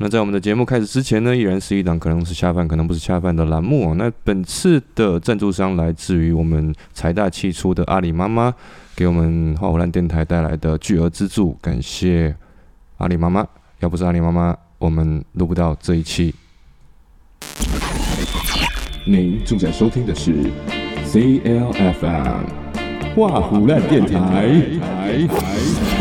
那在我们的节目开始之前呢，依然是一档可能是恰饭，可能不是恰饭的栏目哦。那本次的赞助商来自于我们财大气粗的阿里妈妈，给我们花火烂电台带来的巨额资助，感谢阿里妈妈。要不是阿里妈妈，我们录不到这一期。您正在收听的是 CLFM 画虎烂电台。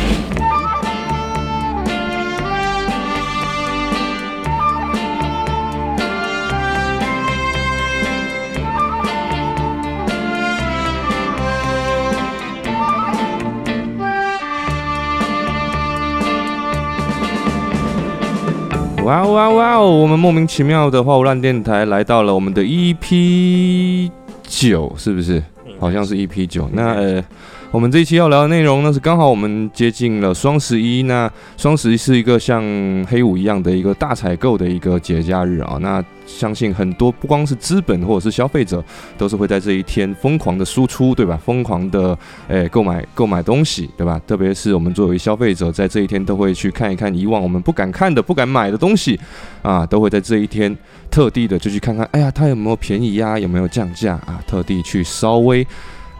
哇哇哇哦！我们莫名其妙的花无烂电台来到了我们的 EP 九，是不是？好像是 EP 九。那呃。我们这一期要聊的内容呢，是刚好我们接近了双十一。那双十一是一个像黑五一样的一个大采购的一个节假日啊。那相信很多不光是资本或者是消费者，都是会在这一天疯狂的输出，对吧？疯狂的诶购买购买东西，对吧？特别是我们作为消费者，在这一天都会去看一看以往我们不敢看的、不敢买的东西啊，都会在这一天特地的就去看看，哎呀，它有没有便宜呀？有没有降价啊？特地去稍微。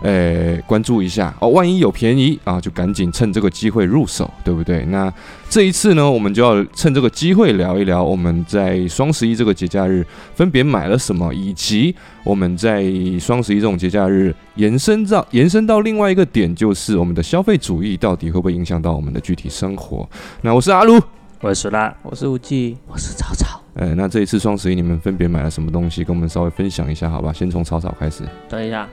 诶，关注一下哦，万一有便宜啊，就赶紧趁这个机会入手，对不对？那这一次呢，我们就要趁这个机会聊一聊我们在双十一这个节假日分别买了什么，以及我们在双十一这种节假日延伸到延伸到另外一个点，就是我们的消费主义到底会不会影响到我们的具体生活？那我是阿卢，我是拉，我是吴忌，我是草草。诶，那这一次双十一你们分别买了什么东西？跟我们稍微分享一下，好吧？先从草草开始。等一下。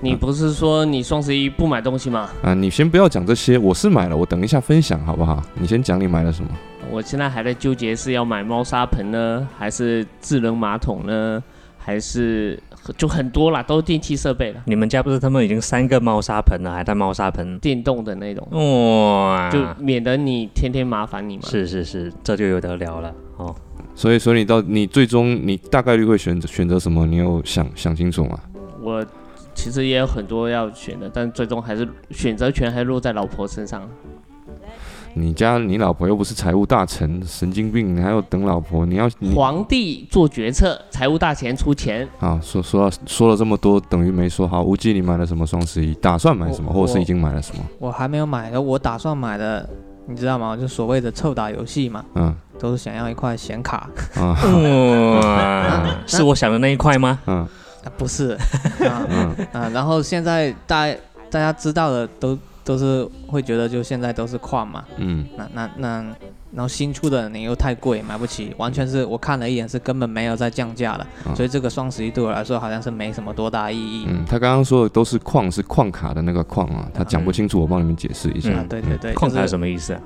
你不是说你双十一不买东西吗？啊，你先不要讲这些，我是买了，我等一下分享好不好？你先讲你买了什么。我现在还在纠结是要买猫砂盆呢，还是智能马桶呢，还是就很多啦，都是电器设备了。你们家不是他们已经三个猫砂盆了，还带猫砂盆电动的那种哇，就免得你天天麻烦你嘛。是是是，这就有得聊了哦。所以所以你到你最终你大概率会选择选择什么？你有想想清楚吗？我。其实也有很多要选的，但最终还是选择权还落在老婆身上。你家你老婆又不是财务大臣，神经病！你还要等老婆？你要皇帝做决策，财务大臣出钱啊！说说说了这么多，等于没说好。无忌，你买了什么双十一？打算买什么，或者是已经买了什么？我还没有买，我打算买的，你知道吗？就所谓的臭打游戏嘛，嗯，都是想要一块显卡啊，是我想的那一块吗？嗯。不是，啊，啊，然后现在大大家知道的都都是会觉得就现在都是矿嘛，嗯，那那那。然后新出的你又太贵，买不起，完全是我看了一眼是根本没有在降价的，所以这个双十一对我来说好像是没什么多大意义。嗯，他刚刚说的都是矿，是矿卡的那个矿啊，他讲不清楚，我帮你们解释一下。对对对，矿卡什么意思啊？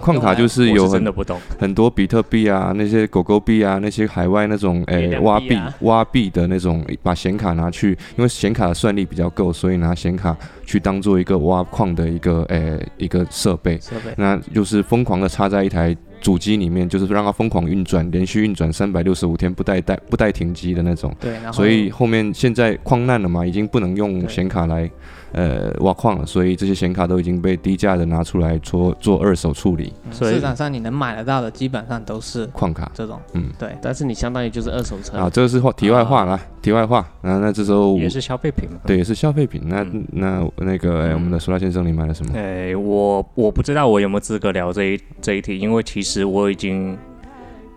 矿卡就是有真的不懂很多比特币啊，那些狗狗币啊，那些海外那种诶挖币挖币的那种，把显卡拿去，因为显卡的算力比较够，所以拿显卡去当做一个挖矿的一个诶一个设备，设备，那就是疯狂的插在一台。主机里面就是让它疯狂运转，连续运转三百六十五天不带带不带停机的那种。对，所以后面现在矿难了嘛，已经不能用显卡来。呃，挖矿了，所以这些显卡都已经被低价的拿出来做做二手处理。所以市场上你能买得到的基本上都是矿卡这种，嗯，对。但是你相当于就是二手车啊，这个是话题外话了，题外话。那那这时候也是消费品嘛，对，也是消费品。那那那个我们的苏拉先生，你买了什么？哎，我我不知道我有没有资格聊这一这一题，因为其实我已经。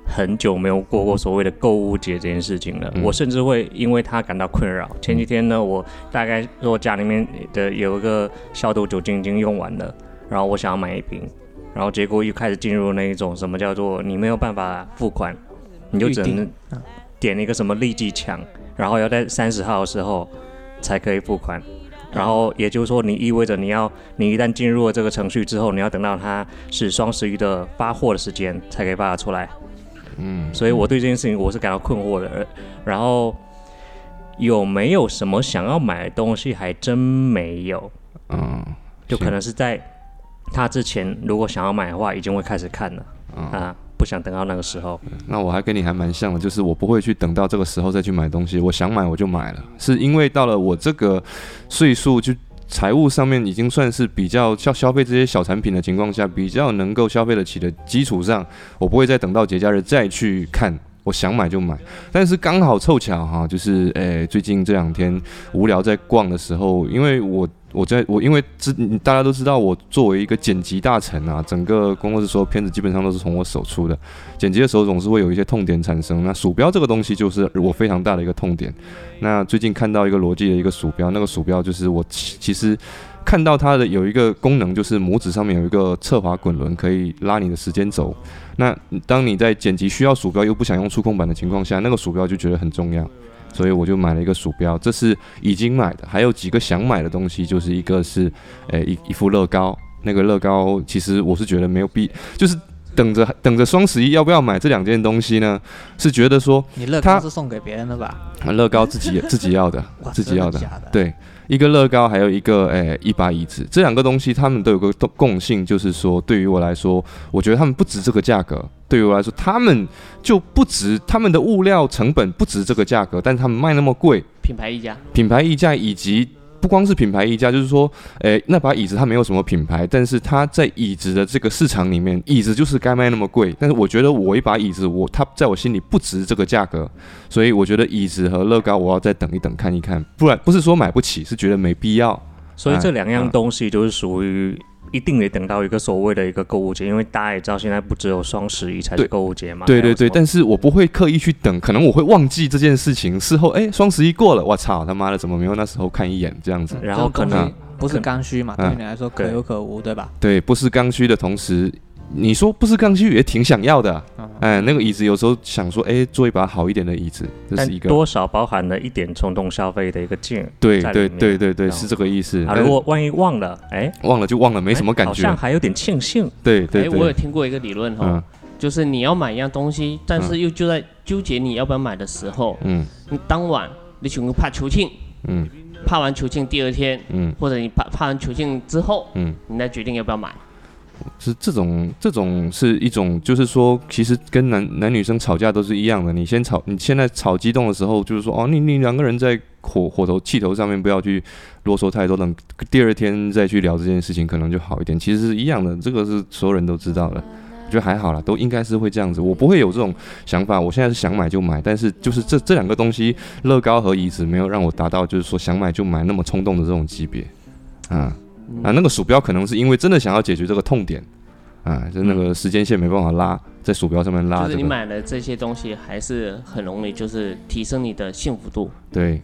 很久没有过过所谓的购物节这件事情了，我甚至会因为它感到困扰。前几天呢，我大概说家里面的有一个消毒酒精已经用完了，然后我想要买一瓶，然后结果又开始进入那一种什么叫做你没有办法付款，你就只能点一个什么立即抢，然后要在三十号的时候才可以付款，然后也就是说你意味着你要你一旦进入了这个程序之后，你要等到它是双十一的发货的时间才可以发它出来。嗯，所以我对这件事情我是感到困惑的。然后有没有什么想要买的东西？还真没有。嗯，就可能是在他之前，如果想要买的话，已经会开始看了。啊，不想等到那个时候。那我还跟你还蛮像的，就是我不会去等到这个时候再去买东西。我想买我就买了，是因为到了我这个岁数就。财务上面已经算是比较消消费这些小产品的情况下，比较能够消费得起的基础上，我不会再等到节假日再去看。我想买就买，但是刚好凑巧哈，就是诶，最近这两天无聊在逛的时候，因为我我在我因为知大家都知道，我作为一个剪辑大臣啊，整个工作室所有片子基本上都是从我手出的，剪辑的时候总是会有一些痛点产生。那鼠标这个东西就是我非常大的一个痛点。那最近看到一个罗技的一个鼠标，那个鼠标就是我其实。看到它的有一个功能，就是拇指上面有一个侧滑滚轮，可以拉你的时间轴。那当你在剪辑需要鼠标又不想用触控板的情况下，那个鼠标就觉得很重要，所以我就买了一个鼠标。这是已经买的，还有几个想买的东西，就是一个是，诶一一副乐高。那个乐高其实我是觉得没有必，就是等着等着双十一要不要买这两件东西呢？是觉得说，你乐高是送给别人的吧？乐高自己自己要的，自己要的，对。一个乐高，还有一个诶一把椅子，这两个东西他们都有个共共性，就是说对于我来说，我觉得他们不值这个价格。对于我来说，他们就不值，他们的物料成本不值这个价格，但是他们卖那么贵，品牌溢价，品牌溢价以及。不光是品牌溢价，就是说，诶，那把椅子它没有什么品牌，但是它在椅子的这个市场里面，椅子就是该卖那么贵。但是我觉得我一把椅子，我它在我心里不值这个价格，所以我觉得椅子和乐高我要再等一等看一看，不然不是说买不起，是觉得没必要。所以这两样东西就是属于。一定得等到一个所谓的一个购物节，因为大家也知道现在不只有双十一才是购物节嘛。对对对，但是我不会刻意去等，可能我会忘记这件事情。事后哎，双十一过了，我操他妈的，怎么没有那时候看一眼这样子？然后可能不是刚需嘛，对你来说可有可无，对吧？对，不是刚需的同时。你说不是刚需也挺想要的，哎，那个椅子有时候想说，哎，做一把好一点的椅子，这是一个。多少包含了一点冲动消费的一个劲，对对对对对，是这个意思。啊，如果万一忘了，哎，忘了就忘了，没什么感觉，好像还有点庆幸。对对，哎，我有听过一个理论哈，就是你要买一样东西，但是又就在纠结你要不要买的时候，嗯，你当晚你选个怕求庆，嗯，怕完求庆第二天，嗯，或者你怕怕完求庆之后，嗯，你再决定要不要买。是这种，这种是一种，就是说，其实跟男男女生吵架都是一样的。你先吵，你现在吵激动的时候，就是说，哦，你你两个人在火火头气头上面不要去啰嗦太多，等第二天再去聊这件事情，可能就好一点。其实是一样的，这个是所有人都知道的。我觉得还好啦，都应该是会这样子。我不会有这种想法，我现在是想买就买，但是就是这这两个东西，乐高和椅子没有让我达到就是说想买就买那么冲动的这种级别，啊。啊，那个鼠标可能是因为真的想要解决这个痛点，啊，就那个时间线没办法拉，在鼠标上面拉。就是你买了这些东西还是很容易，就是提升你的幸福度。对，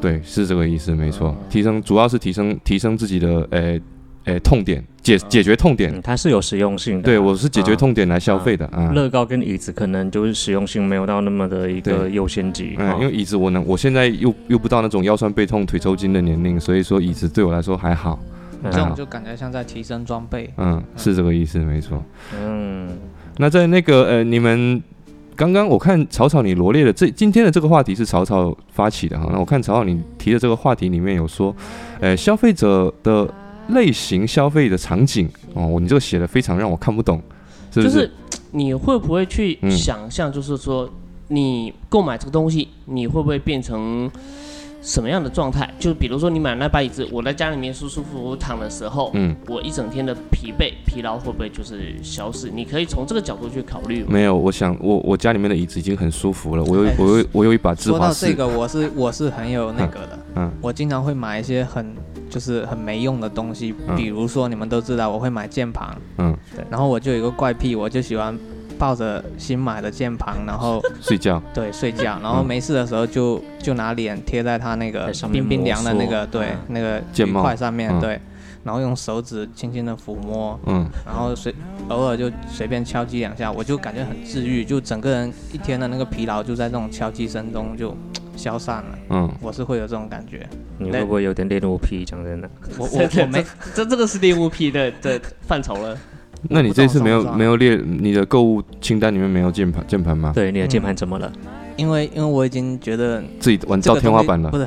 对，是这个意思，没错。提升主要是提升提升自己的诶诶痛点，解解决痛点。它是有实用性的。对，我是解决痛点来消费的啊。乐高跟椅子可能就是实用性没有到那么的一个优先级。嗯，因为椅子我能，我现在又又不到那种腰酸背痛、腿抽筋的年龄，所以说椅子对我来说还好。这种就感觉像在提升装备，嗯，是这个意思，没错。嗯，那在那个呃，你们刚刚我看草草你罗列的这今天的这个话题是草草发起的哈，那我看草草你提的这个话题里面有说，呃，消费者的类型、消费的场景哦，你这个写的非常让我看不懂，是不是？你会不会去想象，就是说你购买这个东西，你会不会变成？什么样的状态？就比如说你买那把椅子，我在家里面舒舒服服躺的时候，嗯，我一整天的疲惫、疲劳会不会就是消失？你可以从这个角度去考虑。没有，我想我我家里面的椅子已经很舒服了。我有我有我有一把智华说到这个，我是我是很有那个的。嗯，我经常会买一些很就是很没用的东西，比如说你们都知道我会买键盘，嗯，对，然后我就有一个怪癖，我就喜欢。抱着新买的键盘，然后 睡觉。对，睡觉。然后没事的时候就就拿脸贴在它那个冰冰凉的那个对那个键块上面对，然后用手指轻轻的抚摸，嗯，然后随偶尔就随便敲击两下，我就感觉很治愈，就整个人一天的那个疲劳就在这种敲击声中就消散了。嗯，我是会有这种感觉。你会不会有点恋物癖？讲真的，我我我没，这这个是恋物癖的的范畴了。那你这次没有没有列你的购物清单里面没有键盘键盘吗？对，你的键盘怎么了？因为因为我已经觉得自己玩到天花板了，不是，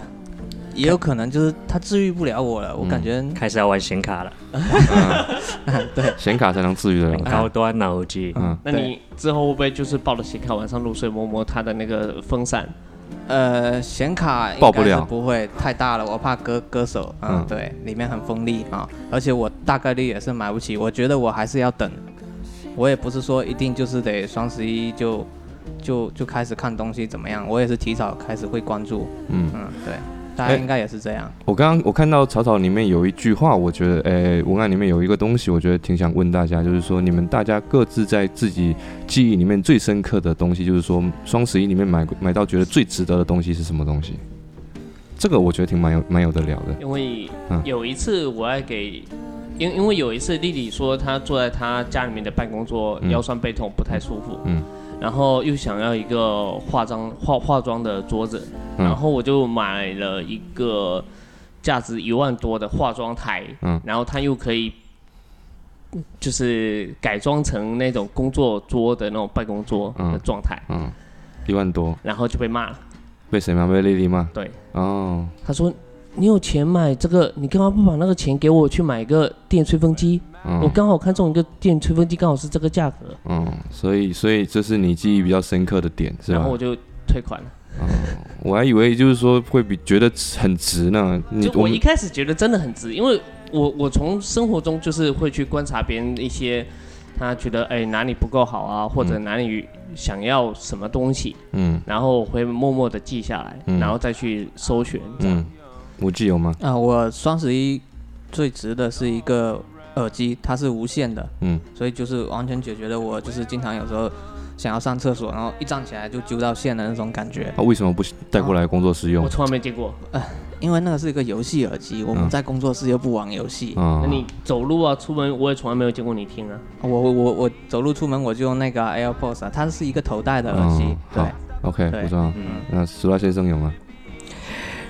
也有可能就是它治愈不了我了。我感觉开始要玩显卡了，对，显卡才能治愈的高端脑机。嗯，那你之后会不会就是抱着显卡晚上入睡，摸摸它的那个风扇？呃，显卡爆不了，不会太大了，我怕割割手。嗯，对，里面很锋利啊，而且我大概率也是买不起。我觉得我还是要等，我也不是说一定就是得双十一就就就开始看东西怎么样，我也是提早开始会关注。嗯嗯，对。大家应该也是这样。我刚刚我看到草草里面有一句话，我觉得，诶，文案里面有一个东西，我觉得挺想问大家，就是说，你们大家各自在自己记忆里面最深刻的东西，就是说，双十一里面买买到觉得最值得的东西是什么东西？这个我觉得挺蛮有蛮有得聊的。因为有一次我要给，因因为有一次丽丽说她坐在她家里面的办公桌腰酸背痛不太舒服，嗯。然后又想要一个化妆化化妆的桌子，然后我就买了一个价值一万多的化妆台，嗯，然后它又可以就是改装成那种工作桌的那种办公桌的状态，嗯，一万多，然后就被骂了，被谁骂？被丽丽骂？对，哦，他说你有钱买这个，你干嘛不把那个钱给我去买一个电吹风机？我刚好看中一个电吹风机，刚好是这个价格。嗯，所以所以这是你记忆比较深刻的点，是吧？然后我就退款了。哦，我还以为就是说会比觉得很值呢。就我一开始觉得真的很值，因为我我从生活中就是会去观察别人一些，他觉得哎哪里不够好啊，或者哪里想要什么东西，嗯，然后会默默的记下来，然后再去搜寻。嗯，我记有吗？啊，我双十一最值的是一个。耳机它是无线的，嗯，所以就是完全解决了我就是经常有时候想要上厕所，然后一站起来就揪到线的那种感觉。他为什么不带过来工作室用？我从来没见过，呃，因为那个是一个游戏耳机，我们在工作室又不玩游戏。那你走路啊、出门，我也从来没有见过你听啊。我我我我走路出门我就用那个 AirPods 啊，它是一个头戴的耳机。对，OK，不错。嗯，那石拉先生有吗？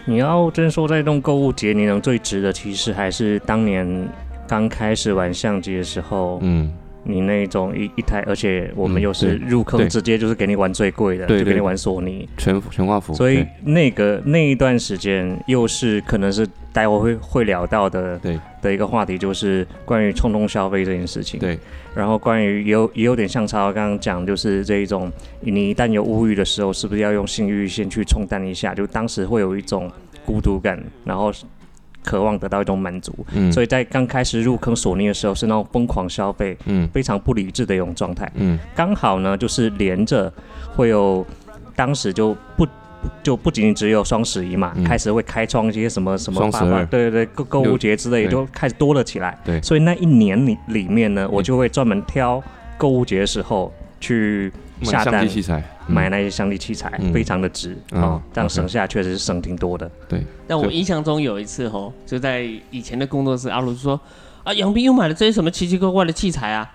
你要真说在动购物节，你能最值的，其实还是当年。刚开始玩相机的时候，嗯，你那种一一台，而且我们又是入坑，直接就是给你玩最贵的，就给你玩索尼全全画幅。所以那个那一段时间，又是可能是待会会会聊到的，对的一个话题，就是关于冲动消费这件事情。对，然后关于也有也有点像超刚刚讲，就是这一种，你一旦有物欲的时候，是不是要用性欲先去冲淡一下？就当时会有一种孤独感，然后。渴望得到一种满足，嗯。所以在刚开始入坑索尼的时候是那种疯狂消费，嗯，非常不理智的一种状态，嗯，刚好呢就是连着会有，当时就不就不仅仅只有双十一嘛，开始会开创一些什么什么对对对购购物节之类也就开始多了起来，对，所以那一年里里面呢，我就会专门挑购物节的时候去下单器材。买那些相机器材非常的值啊，这样省下确实是省挺多的。对，但我印象中有一次哦，就在以前的工作室，阿鲁说啊，杨斌又买了这些什么奇奇怪怪的器材啊。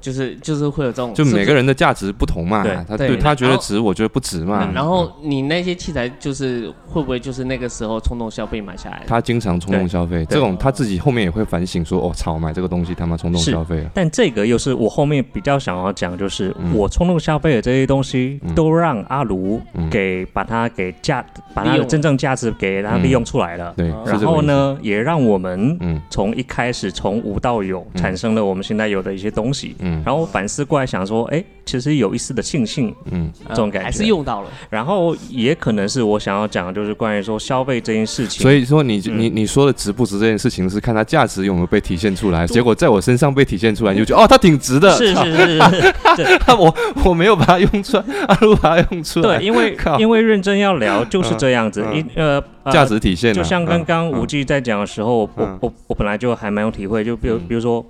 就是就是会有这种，就每个人的价值不同嘛，他对他觉得值，我觉得不值嘛。然后你那些器材就是会不会就是那个时候冲动消费买下来？他经常冲动消费，这种他自己后面也会反省说，哦，操，买这个东西他妈冲动消费了。但这个又是我后面比较想要讲，就是我冲动消费的这些东西都让阿卢给把它给价，把它的真正价值给它利用出来了。对，然后呢，也让我们从一开始从无到有，产生了我们现在有的一些东西。东西，嗯，然后反思过来想说，哎，其实有一丝的庆幸，嗯，这种感觉还是用到了。然后也可能是我想要讲的，就是关于说消费这件事情。所以说，你你你说的值不值这件事情，是看它价值有没有被体现出来。结果在我身上被体现出来，你就觉得哦，它挺值的。是是是是，我我没有把它用出来，阿如把它用出来。对，因为因为认真要聊就是这样子，一呃价值体现。就像刚刚吴记在讲的时候，我我我本来就还蛮有体会，就比如比如说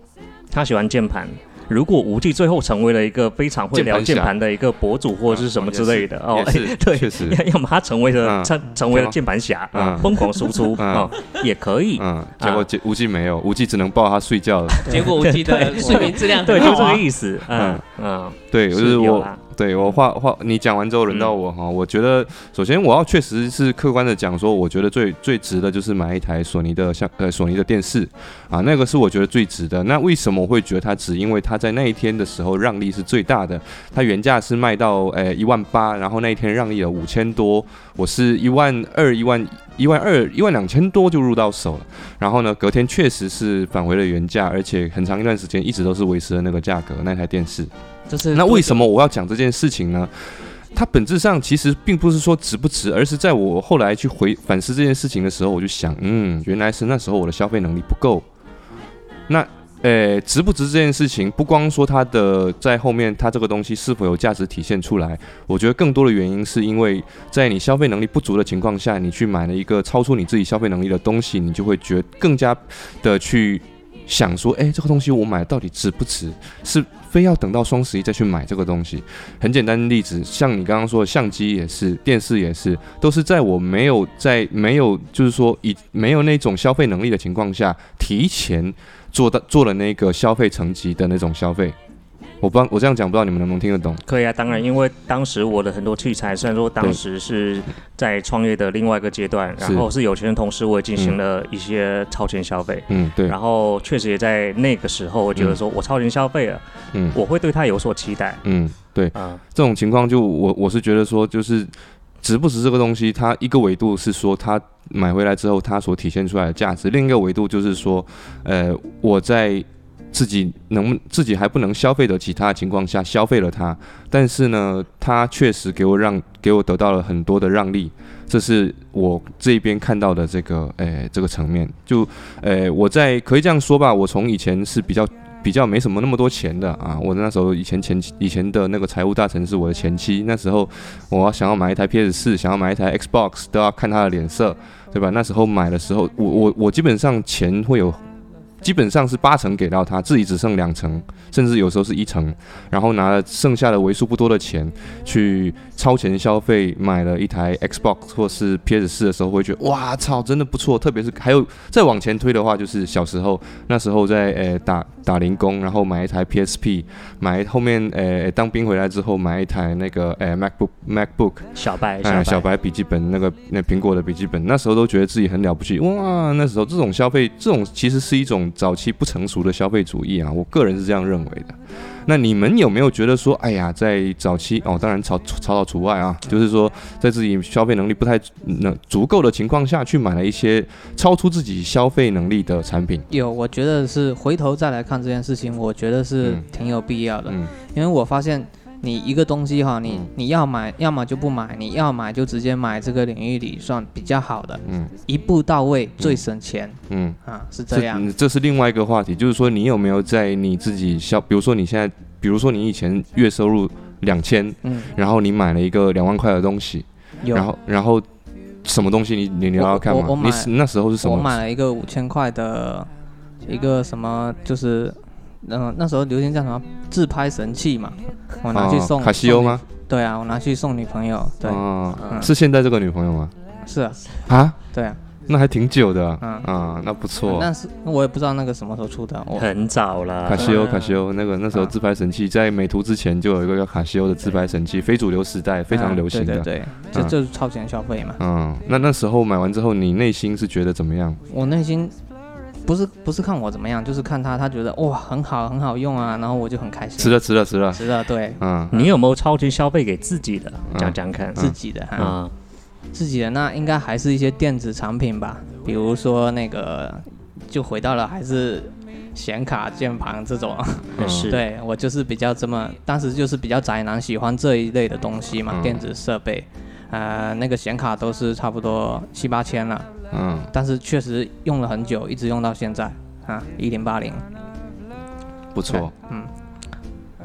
他喜欢键盘。如果无忌最后成为了一个非常会聊键盘的一个博主或者是什么之类的哦，对，确实，要么他成为了成成为了键盘侠啊，疯狂输出 啊，也可以。嗯，结果无忌没有，无忌只能抱他睡觉了。结果无忌的睡眠质量对，就这个意思。嗯嗯，对，就是我。对我话话，你讲完之后轮到我哈。我觉得首先我要确实是客观的讲说，我觉得最最值的就是买一台索尼的像呃索尼的电视啊，那个是我觉得最值的。那为什么我会觉得它值？因为它在那一天的时候让利是最大的，它原价是卖到呃一万八，然后那一天让利了五千多，我是一万二一万一万二一万两千多就入到手了。然后呢，隔天确实是返回了原价，而且很长一段时间一直都是维持了那个价格那台电视。就是那为什么我要讲这件事情呢？它本质上其实并不是说值不值，而是在我后来去回反思这件事情的时候，我就想，嗯，原来是那时候我的消费能力不够。那，呃，值不值这件事情，不光说它的在后面，它这个东西是否有价值体现出来，我觉得更多的原因是因为在你消费能力不足的情况下，你去买了一个超出你自己消费能力的东西，你就会觉更加的去。想说，哎，这个东西我买到底值不值？是非要等到双十一再去买这个东西？很简单的例子，像你刚刚说的相机也是，电视也是，都是在我没有在没有就是说以没有那种消费能力的情况下，提前做到做了那个消费层级的那种消费。我不，我这样讲不知道你们能不能听得懂？可以啊，当然，因为当时我的很多器材，虽然说当时是在创业的另外一个阶段，然后是有钱的同时，我也进行了一些超前消费。嗯，对。然后确实也在那个时候，我觉得说我超前消费了，嗯，我会对它有所期待。嗯，对。啊，这种情况就我我是觉得说，就是值不值这个东西，它一个维度是说它买回来之后它所体现出来的价值，另一个维度就是说，呃，我在。自己能自己还不能消费的其他情况下消费了它，但是呢，它确实给我让给我得到了很多的让利，这是我这边看到的这个诶这个层面。就诶我在可以这样说吧，我从以前是比较比较没什么那么多钱的啊，我那时候以前前以前的那个财务大臣是我的前妻，那时候我要想要买一台 PS 四，想要买一台 Xbox 都要看他的脸色，对吧？那时候买的时候，我我我基本上钱会有。基本上是八成给到他，自己只剩两成，甚至有时候是一成，然后拿了剩下的为数不多的钱去超前消费，买了一台 Xbox 或是 PS 四的时候，会觉得哇操，真的不错。特别是还有再往前推的话，就是小时候那时候在呃打打零工，然后买一台 PSP，买后面呃当兵回来之后买一台那个呃 MacBook MacBook 小白哎小白笔记本那个那苹果的笔记本，那时候都觉得自己很了不起哇。那时候这种消费，这种其实是一种。早期不成熟的消费主义啊，我个人是这样认为的。那你们有没有觉得说，哎呀，在早期哦，当然草草草除外啊，就是说在自己消费能力不太能足够的情况下去买了一些超出自己消费能力的产品？有，我觉得是回头再来看这件事情，我觉得是挺有必要的，因为我发现。你一个东西哈，你你要买，要么就不买；你要买就直接买这个领域里算比较好的，嗯，一步到位最省钱，嗯啊是这样。这是另外一个话题，就是说你有没有在你自己消，比如说你现在，比如说你以前月收入两千，嗯，然后你买了一个两万块的东西，然后然后什么东西你你你要看吗？你那时候是什么？我买了一个五千块的一个什么就是。嗯，那时候流行叫什么自拍神器嘛，我拿去送卡西欧吗？对啊，我拿去送女朋友。对，嗯是现在这个女朋友吗？是啊。啊？对啊。那还挺久的。嗯啊，那不错。那是我也不知道那个什么时候出的。很早了。卡西欧，卡西欧，那个那时候自拍神器在美图之前就有一个叫卡西欧的自拍神器，非主流时代非常流行的。对对对，这就是超前消费嘛。嗯，那那时候买完之后，你内心是觉得怎么样？我内心。不是不是看我怎么样，就是看他，他觉得哇很好很好用啊，然后我就很开心。值了值了值了值了，对，嗯，你有没有超级消费给自己的？讲讲看，自己的哈，自己的那应该还是一些电子产品吧，比如说那个，就回到了还是显卡、键盘这种，是，对我就是比较这么，当时就是比较宅男，喜欢这一类的东西嘛，电子设备，呃，那个显卡都是差不多七八千了。嗯，但是确实用了很久，一直用到现在啊，一零八零，不错。嗯，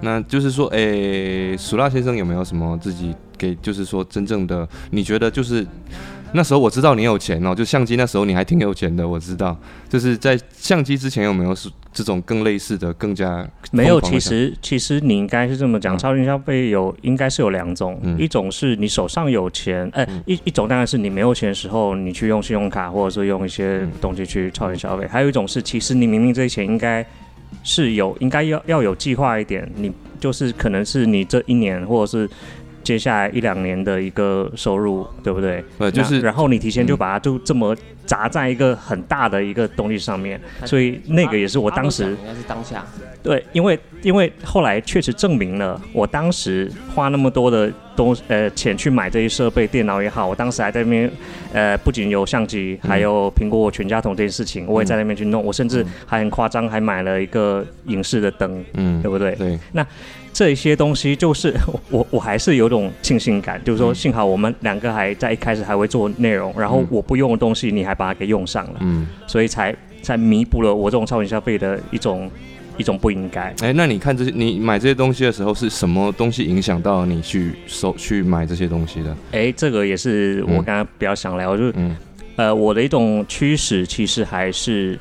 那就是说，诶，苏拉先生有没有什么自己给，就是说真正的，你觉得就是。那时候我知道你有钱哦，就相机那时候你还挺有钱的，我知道。就是在相机之前有没有是这种更类似的、更加没有？其实其实你应该是这么讲，超前消费有应该是有两种，一种是你手上有钱，哎，一一种当然是你没有钱的时候，你去用信用卡或者是用一些东西去超前消费。还有一种是，其实你明明这些钱应该是有，应该要要有计划一点，你就是可能是你这一年或者是。接下来一两年的一个收入，对不对？对，就是，然后你提前就把它就这么砸在一个很大的一个东西上面，所以那个也是我当时应该是当下。对，因为因为后来确实证明了，我当时花那么多的东呃钱去买这些设备，电脑也好，我当时还在那边呃不仅有相机，还有苹果全家桶这件事情，我也在那边去弄，我甚至还很夸张，还买了一个影视的灯，嗯，对不对？对，那。这些东西就是 我我还是有种庆幸感，就是说幸好我们两个还在一开始还会做内容，然后我不用的东西你还把它给用上了，嗯，所以才才弥补了我这种超前消费的一种一种不应该。哎，那你看这些你买这些东西的时候是什么东西影响到你去收去买这些东西的？哎，这个也是我刚刚比较想聊，就是嗯呃我的一种趋势其实还是。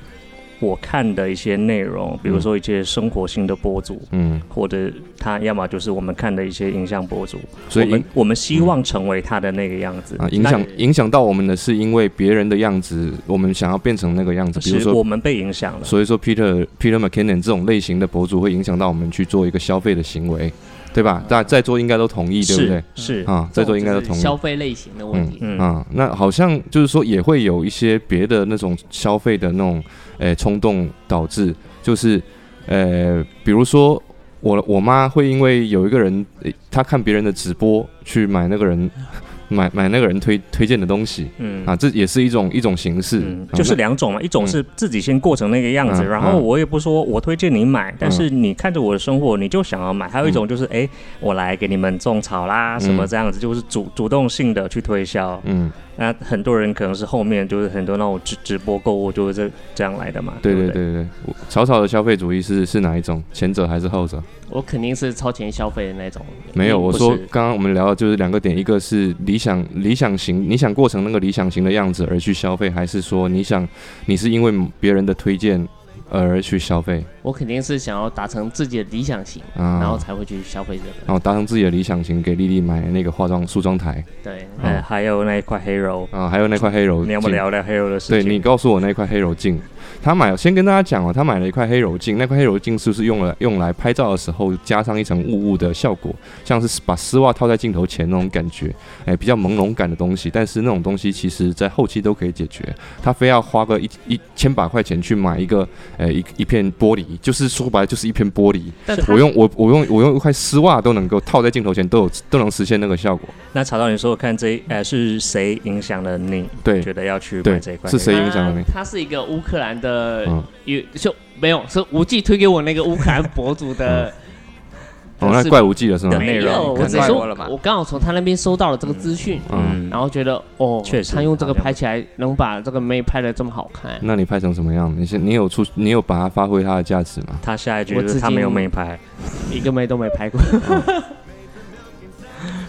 我看的一些内容，比如说一些生活性的博主，嗯，或者他要么就是我们看的一些影像博主，所以我们希望成为他的那个样子啊。影响影响到我们的是因为别人的样子，我们想要变成那个样子。比如说我们被影响了，所以说 Peter Peter McKinnon 这种类型的博主会影响到我们去做一个消费的行为，对吧？大家在座应该都同意，对不对？是啊，在座应该都同意。消费类型的问题，嗯啊，那好像就是说也会有一些别的那种消费的那种。诶，冲动导致就是，呃，比如说我我妈会因为有一个人，她看别人的直播去买那个人。买买那个人推推荐的东西，嗯。啊，这也是一种一种形式，就是两种嘛，一种是自己先过成那个样子，然后我也不说我推荐你买，但是你看着我的生活，你就想要买。还有一种就是，哎，我来给你们种草啦，什么这样子，就是主主动性的去推销，嗯，那很多人可能是后面就是很多那种直直播购物就是这这样来的嘛。对对对对，草草的消费主义是是哪一种？前者还是后者？我肯定是超前消费的那种。没有，我说刚刚我们聊的就是两个点，一个是理想理想型，你想过成那个理想型的样子而去消费，还是说你想你是因为别人的推荐？而去消费，我肯定是想要达成自己的理想型，然后才会去消费这个。然后达成自己的理想型，给丽丽买那个化妆梳妆台。对，哎，还有那一块黑柔啊，还有那块黑柔。你要不聊聊黑柔的事情？对你告诉我那块黑柔镜。他买，先跟大家讲哦，他买了一块黑柔镜，那块黑柔镜是不是用了用来拍照的时候加上一层雾雾的效果，像是把丝袜套在镜头前那种感觉，哎，比较朦胧感的东西。但是那种东西其实在后期都可以解决，他非要花个一一千把块钱去买一个，呃，一一片玻璃，就是说白了就是一片玻璃。我用我我用我用一块丝袜都能够套在镜头前，都有都能实现那个效果。那查到，你说我看这，呃，是谁影响了你？对，觉得要去买这一块？是谁影响了你？他是一个乌克兰的。呃，有就没有是无忌推给我那个乌克兰博主的，哦，那怪无忌的是吗？没有，我只是说，我刚好从他那边收到了这个资讯，嗯，然后觉得哦，确实，他用这个拍起来能把这个妹拍的这么好看。那你拍成什么样？你是，你有出，你有把它发挥它的价值吗？他下一句是他没有妹拍，一个妹都没拍过。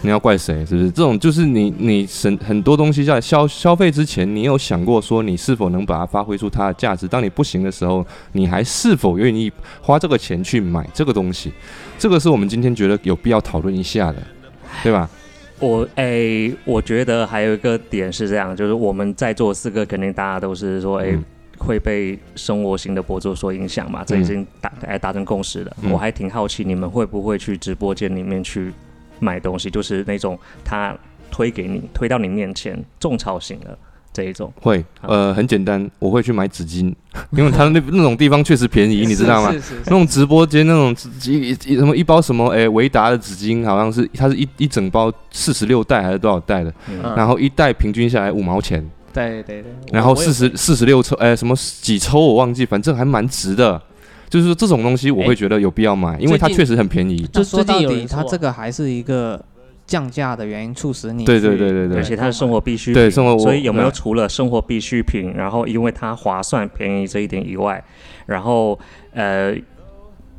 你要怪谁？是不是这种？就是你，你省很多东西在消消费之前，你有想过说你是否能把它发挥出它的价值？当你不行的时候，你还是否愿意花这个钱去买这个东西？这个是我们今天觉得有必要讨论一下的，对吧？我诶，我觉得还有一个点是这样，就是我们在座四个肯定大家都是说，诶，会被生活型的博主所影响嘛？这已经达哎达成共识了。我还挺好奇，你们会不会去直播间里面去？买东西就是那种他推给你，推到你面前，种草型的这一种。会，呃，很简单，我会去买纸巾，因为他那那种地方确实便宜，你知道吗？那种直播间那种纸巾，什么一包什么，哎，维达的纸巾好像是，它是一一整包四十六袋还是多少袋的，然后一袋平均下来五毛钱。对对对。然后四十四十六抽，哎，什么几抽我忘记，反正还蛮值的。就是说这种东西我会觉得有必要买，因为它确实很便宜。就说到底，它这个还是一个降价的原因促使你。对对对对对。而且它是生活必需品。对生活。所以有没有除了生活必需品，然后因为它划算便宜这一点以外，然后呃，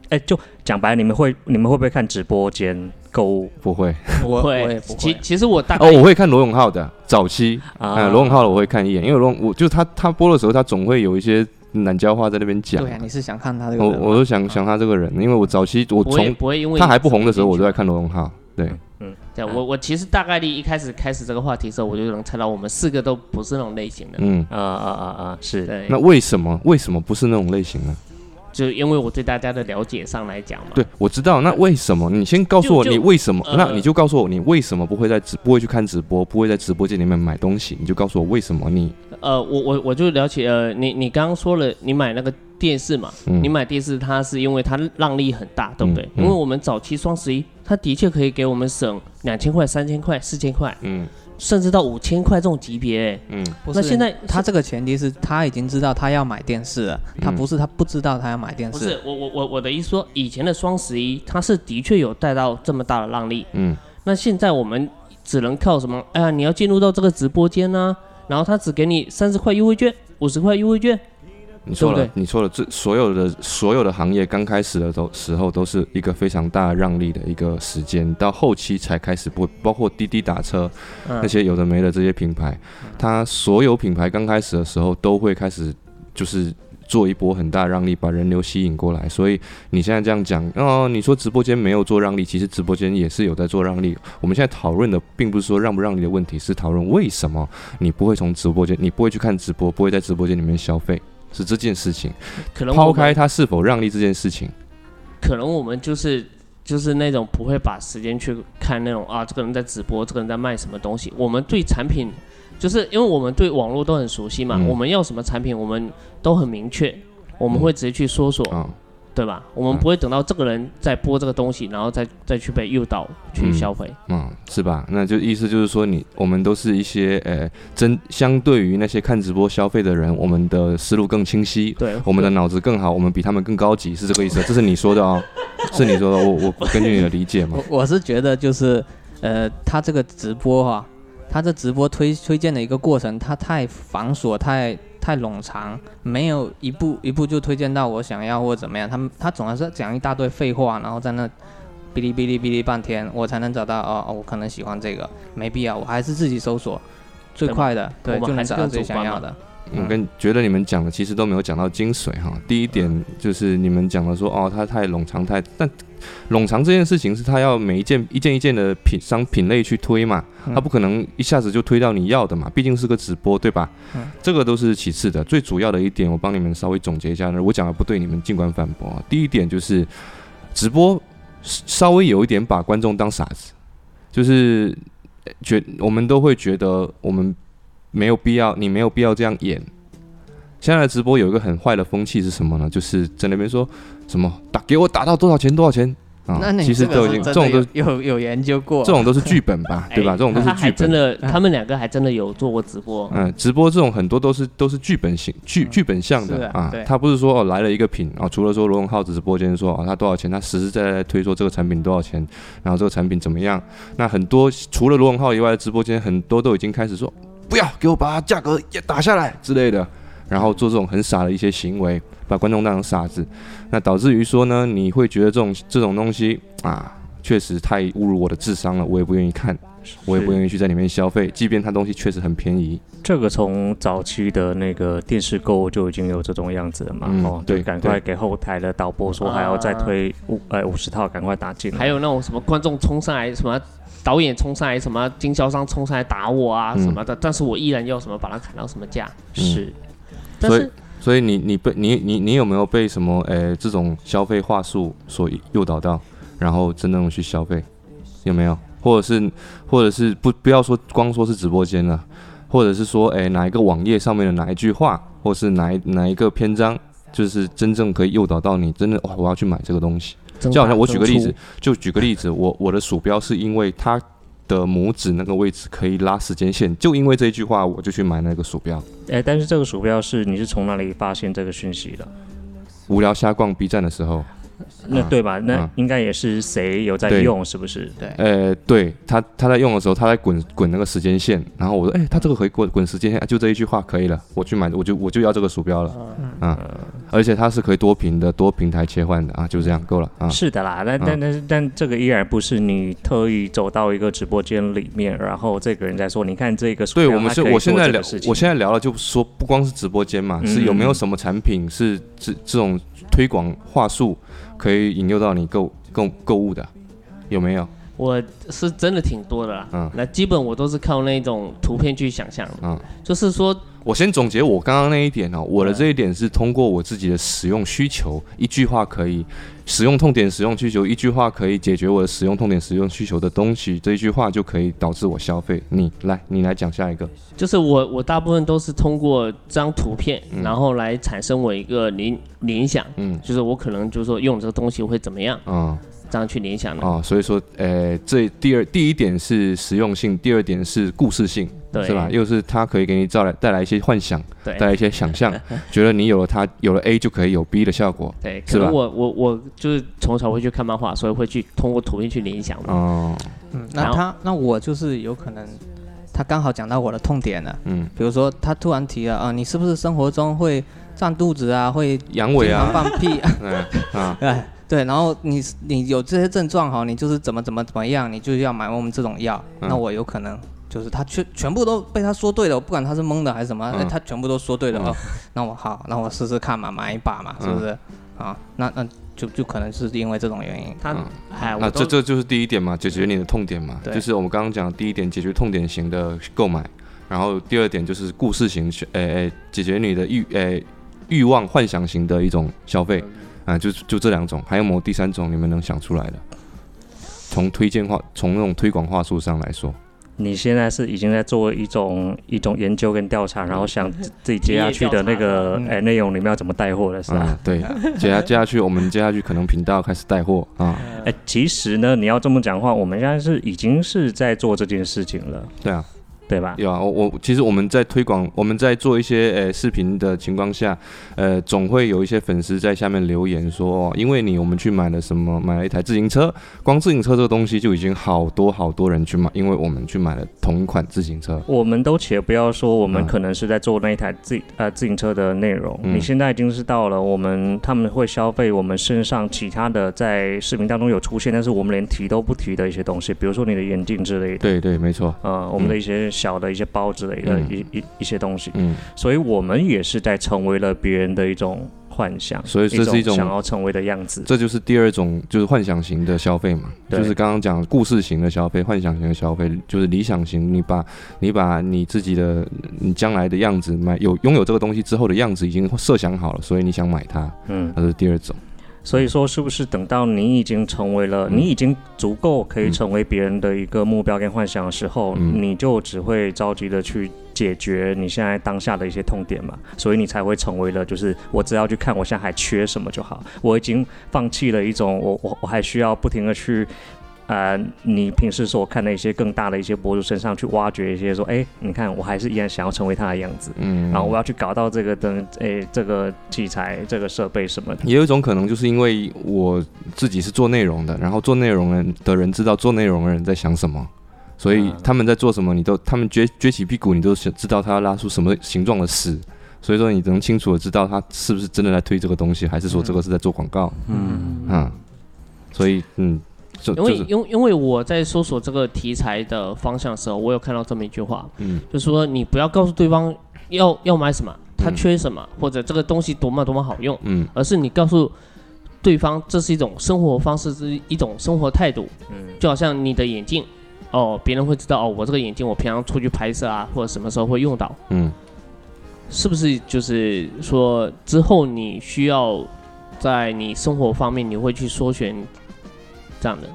哎，就讲白，你们会你们会不会看直播间购物？不会。不会。其其实我大哦，我会看罗永浩的早期啊，罗永浩的我会看一眼，因为罗我就他他播的时候，他总会有一些。南郊话在那边讲，对啊，你是想看他这个？我我都想想他这个人，因为我早期我从不会因为他还不红的时候，我就在看罗永浩。对，嗯，对我我其实大概率一开始开始这个话题的时候，我就能猜到我们四个都不是那种类型的。嗯啊啊啊啊，是。对。那为什么为什么不是那种类型呢？就因为我对大家的了解上来讲嘛。对，我知道。那为什么？你先告诉我你为什么？那你就告诉我你为什么不会在直不会去看直播，不会在直播间里面买东西？你就告诉我为什么你。呃，我我我就了解，呃，你你刚刚说了，你买那个电视嘛，你买电视，它是因为它让利很大，对不对？因为我们早期双十一，它的确可以给我们省两千块、三千块、四千块，嗯，甚至到五千块这种级别。嗯，那现在他这个前提是他已经知道他要买电视了，他不是他不知道他要买电视。不是我我我我的意思说，以前的双十一它是的确有带到这么大的让利。嗯，那现在我们只能靠什么？哎呀，你要进入到这个直播间呢，然后他只给你三十块优惠券、五十块优惠券。你说了，你说了，这所有的所有的行业刚开始的都时候都是一个非常大让利的一个时间，到后期才开始不包括滴滴打车那些有的没的这些品牌，它所有品牌刚开始的时候都会开始就是做一波很大让利，把人流吸引过来。所以你现在这样讲哦，你说直播间没有做让利，其实直播间也是有在做让利。我们现在讨论的并不是说让不让利的问题，是讨论为什么你不会从直播间，你不会去看直播，不会在直播间里面消费。是这件事情，可能抛开他是否让利这件事情，可能我们就是就是那种不会把时间去看那种啊，这个人在直播，这个人在卖什么东西。我们对产品，就是因为我们对网络都很熟悉嘛，我们要什么产品，我们都很明确，我们会直接去搜索。对吧？我们不会等到这个人在播这个东西，然后再再去被诱导去消费，嗯，是吧？那就意思就是说，你我们都是一些呃，针相对于那些看直播消费的人，我们的思路更清晰，对，我们的脑子更好，我们比他们更高级，是这个意思？这是你说的哦，是你说的，我我根据你的理解嘛？我是觉得就是，呃，他这个直播哈，他这直播推推荐的一个过程，他太繁琐，太。太冗长，没有一步一步就推荐到我想要或者怎么样。他们他总是讲一大堆废话，然后在那哔哩哔哩哔哩半天，我才能找到哦，我可能喜欢这个，没必要，我还是自己搜索最快的，对，就能找到最想要的。我跟觉得你们讲的其实都没有讲到精髓哈。第一点就是你们讲的说哦，它太冗长太，但冗长这件事情是他要每一件一件一件的品商品类去推嘛，他不可能一下子就推到你要的嘛，毕竟是个直播对吧？这个都是其次的，最主要的一点我帮你们稍微总结一下呢，我讲的不对你们尽管反驳。第一点就是直播稍微有一点把观众当傻子，就是觉我们都会觉得我们。没有必要，你没有必要这样演。现在的直播有一个很坏的风气是什么呢？就是在那边说什么打给我打到多少钱多少钱。啊，其实都已经这种都有 有研究过，这种都是剧本吧，对吧？这种都是剧本。真的，他们两个还真的有做过直播。嗯，直播这种很多都是都是剧本型剧剧本向的啊。他不是说哦来了一个品啊，除了说罗永浩直播间说啊他多少钱，他实实在在推说这个产品多少钱，然后这个产品怎么样。那很多除了罗永浩以外的直播间，很多都已经开始说不要给我把价格也打下来之类的，然后做这种很傻的一些行为。把观众当成傻子，那导致于说呢，你会觉得这种这种东西啊，确实太侮辱我的智商了，我也不愿意看，我也不愿意去在里面消费，即便它东西确实很便宜。这个从早期的那个电视购物就已经有这种样子了嘛？哦，对，赶快给后台的导播说还要再推五呃五十套，赶快打进。还有那种什么观众冲上来，什么导演冲上来，什么经销商冲上来打我啊什么的，但是我依然要什么把它砍到什么价？是，但是。所以你你被你你你有没有被什么诶这种消费话术所诱导到，然后真正的去消费，有没有？或者是或者是不不要说光说是直播间了，或者是说诶哪一个网页上面的哪一句话，或是哪一哪一个篇章，就是真正可以诱导到你，真的哇我要去买这个东西。就好像我举个例子，就举个例子，我我的鼠标是因为它。的拇指那个位置可以拉时间线，就因为这一句话，我就去买那个鼠标。哎，但是这个鼠标是你是从哪里发现这个讯息的？无聊瞎逛 B 站的时候。那对吧？那应该也是谁有在用，是不是？对。呃，对他他在用的时候，他在滚滚那个时间线，然后我说，哎，他这个可以滚滚时间线，就这一句话可以了，我去买，我就我就要这个鼠标了。嗯。而且它是可以多屏的，多平台切换的啊，就这样够了啊。是的啦，但但但是但这个依然不是你特意走到一个直播间里面，然后这个人在说，你看这个。对我们是，我现在聊，我现在聊了，就说不光是直播间嘛，是有没有什么产品是这这种推广话术。可以引诱到你购购购物的，有没有？我是真的挺多的啦。嗯，那基本我都是靠那种图片去想象。嗯，就是说。我先总结我刚刚那一点哦，我的这一点是通过我自己的使用需求，一句话可以使用痛点使用需求，一句话可以解决我的使用痛点使用需求的东西，这一句话就可以导致我消费。你来，你来讲下一个。就是我，我大部分都是通过这张图片，然后来产生我一个联联想。嗯，就是我可能就是说用这个东西会怎么样。嗯。这样去联想的。哦，所以说，呃，这第二第一点是实用性，第二点是故事性，是吧？又是它可以给你带来带来一些幻想，带来一些想象，觉得你有了它，有了 A 就可以有 B 的效果，对，是吧？我我我就是从小会去看漫画，所以会去通过图片去联想哦，嗯，那他那我就是有可能。他刚好讲到我的痛点了，嗯，比如说他突然提了啊，你是不是生活中会胀肚子啊，会阳痿啊，放屁啊，哎，对，然后你你有这些症状哈，你就是怎么怎么怎么样，你就要买我们这种药，那我有可能就是他全全部都被他说对了，我不管他是蒙的还是什么，他全部都说对了哦，那我好，那我试试看嘛，买一把嘛，是不是？啊，那那。就就可能是因为这种原因，他哎，那这这就是第一点嘛，解决你的痛点嘛，就是我们刚刚讲第一点，解决痛点型的购买，然后第二点就是故事型，诶诶，解决你的欲诶欲望幻想型的一种消费，啊，就就这两种，还有没有第三种你们能想出来的？从推荐话，从那种推广话术上来说。你现在是已经在做一种一种研究跟调查，然后想自己接下去的那个 哎内容里面要怎么带货了，是吧？对，接下接下去我们接下去可能频道开始带货啊。哎，其实呢，你要这么讲话，我们现在是已经是在做这件事情了。对啊。对吧？有啊，我我其实我们在推广，我们在做一些呃视频的情况下，呃，总会有一些粉丝在下面留言说，因为你我们去买了什么，买了一台自行车，光自行车这个东西就已经好多好多人去买，因为我们去买了同款自行车。我们都且不要说，我们可能是在做那一台自呃自行车的内容，你现在已经是到了我们他们会消费我们身上其他的在视频当中有出现，但是我们连提都不提的一些东西，比如说你的眼镜之类的。对对，没错。呃，我们的一些。小的一些包之类的一一一些东西，嗯，所以我们也是在成为了别人的一种幻想，所以这是一种想要成为的样子。这就是第二种，就是幻想型的消费嘛，就是刚刚讲故事型的消费，幻想型的消费，就是理想型。你把你把你自己的你将来的样子买有拥有这个东西之后的样子已经设想好了，所以你想买它，嗯，那是第二种。所以说，是不是等到你已经成为了，你已经足够可以成为别人的一个目标跟幻想的时候，你就只会着急的去解决你现在当下的一些痛点嘛？所以你才会成为了，就是我只要去看我现在还缺什么就好，我已经放弃了一种我我我还需要不停的去。呃，你平时所看的一些更大的一些博主身上去挖掘一些，说，哎，你看我还是依然想要成为他的样子，嗯，然后我要去搞到这个灯，哎，这个器材、这个设备什么的。也有一种可能，就是因为我自己是做内容的，然后做内容人的人知道做内容的人在想什么，所以他们在做什么，你都他们撅撅起屁股，你都想知道他要拉出什么形状的屎，所以说你能清楚的知道他是不是真的在推这个东西，还是说这个是在做广告，嗯。啊，所以嗯。因为因因为我在搜索这个题材的方向的时候，我有看到这么一句话，嗯，就是说你不要告诉对方要要买什么，他缺什么，或者这个东西多么多么好用，嗯，而是你告诉对方这是一种生活方式，是一种生活态度，嗯，就好像你的眼镜，哦，别人会知道哦，我这个眼镜我平常出去拍摄啊，或者什么时候会用到，嗯，是不是就是说之后你需要在你生活方面你会去缩选？这样的，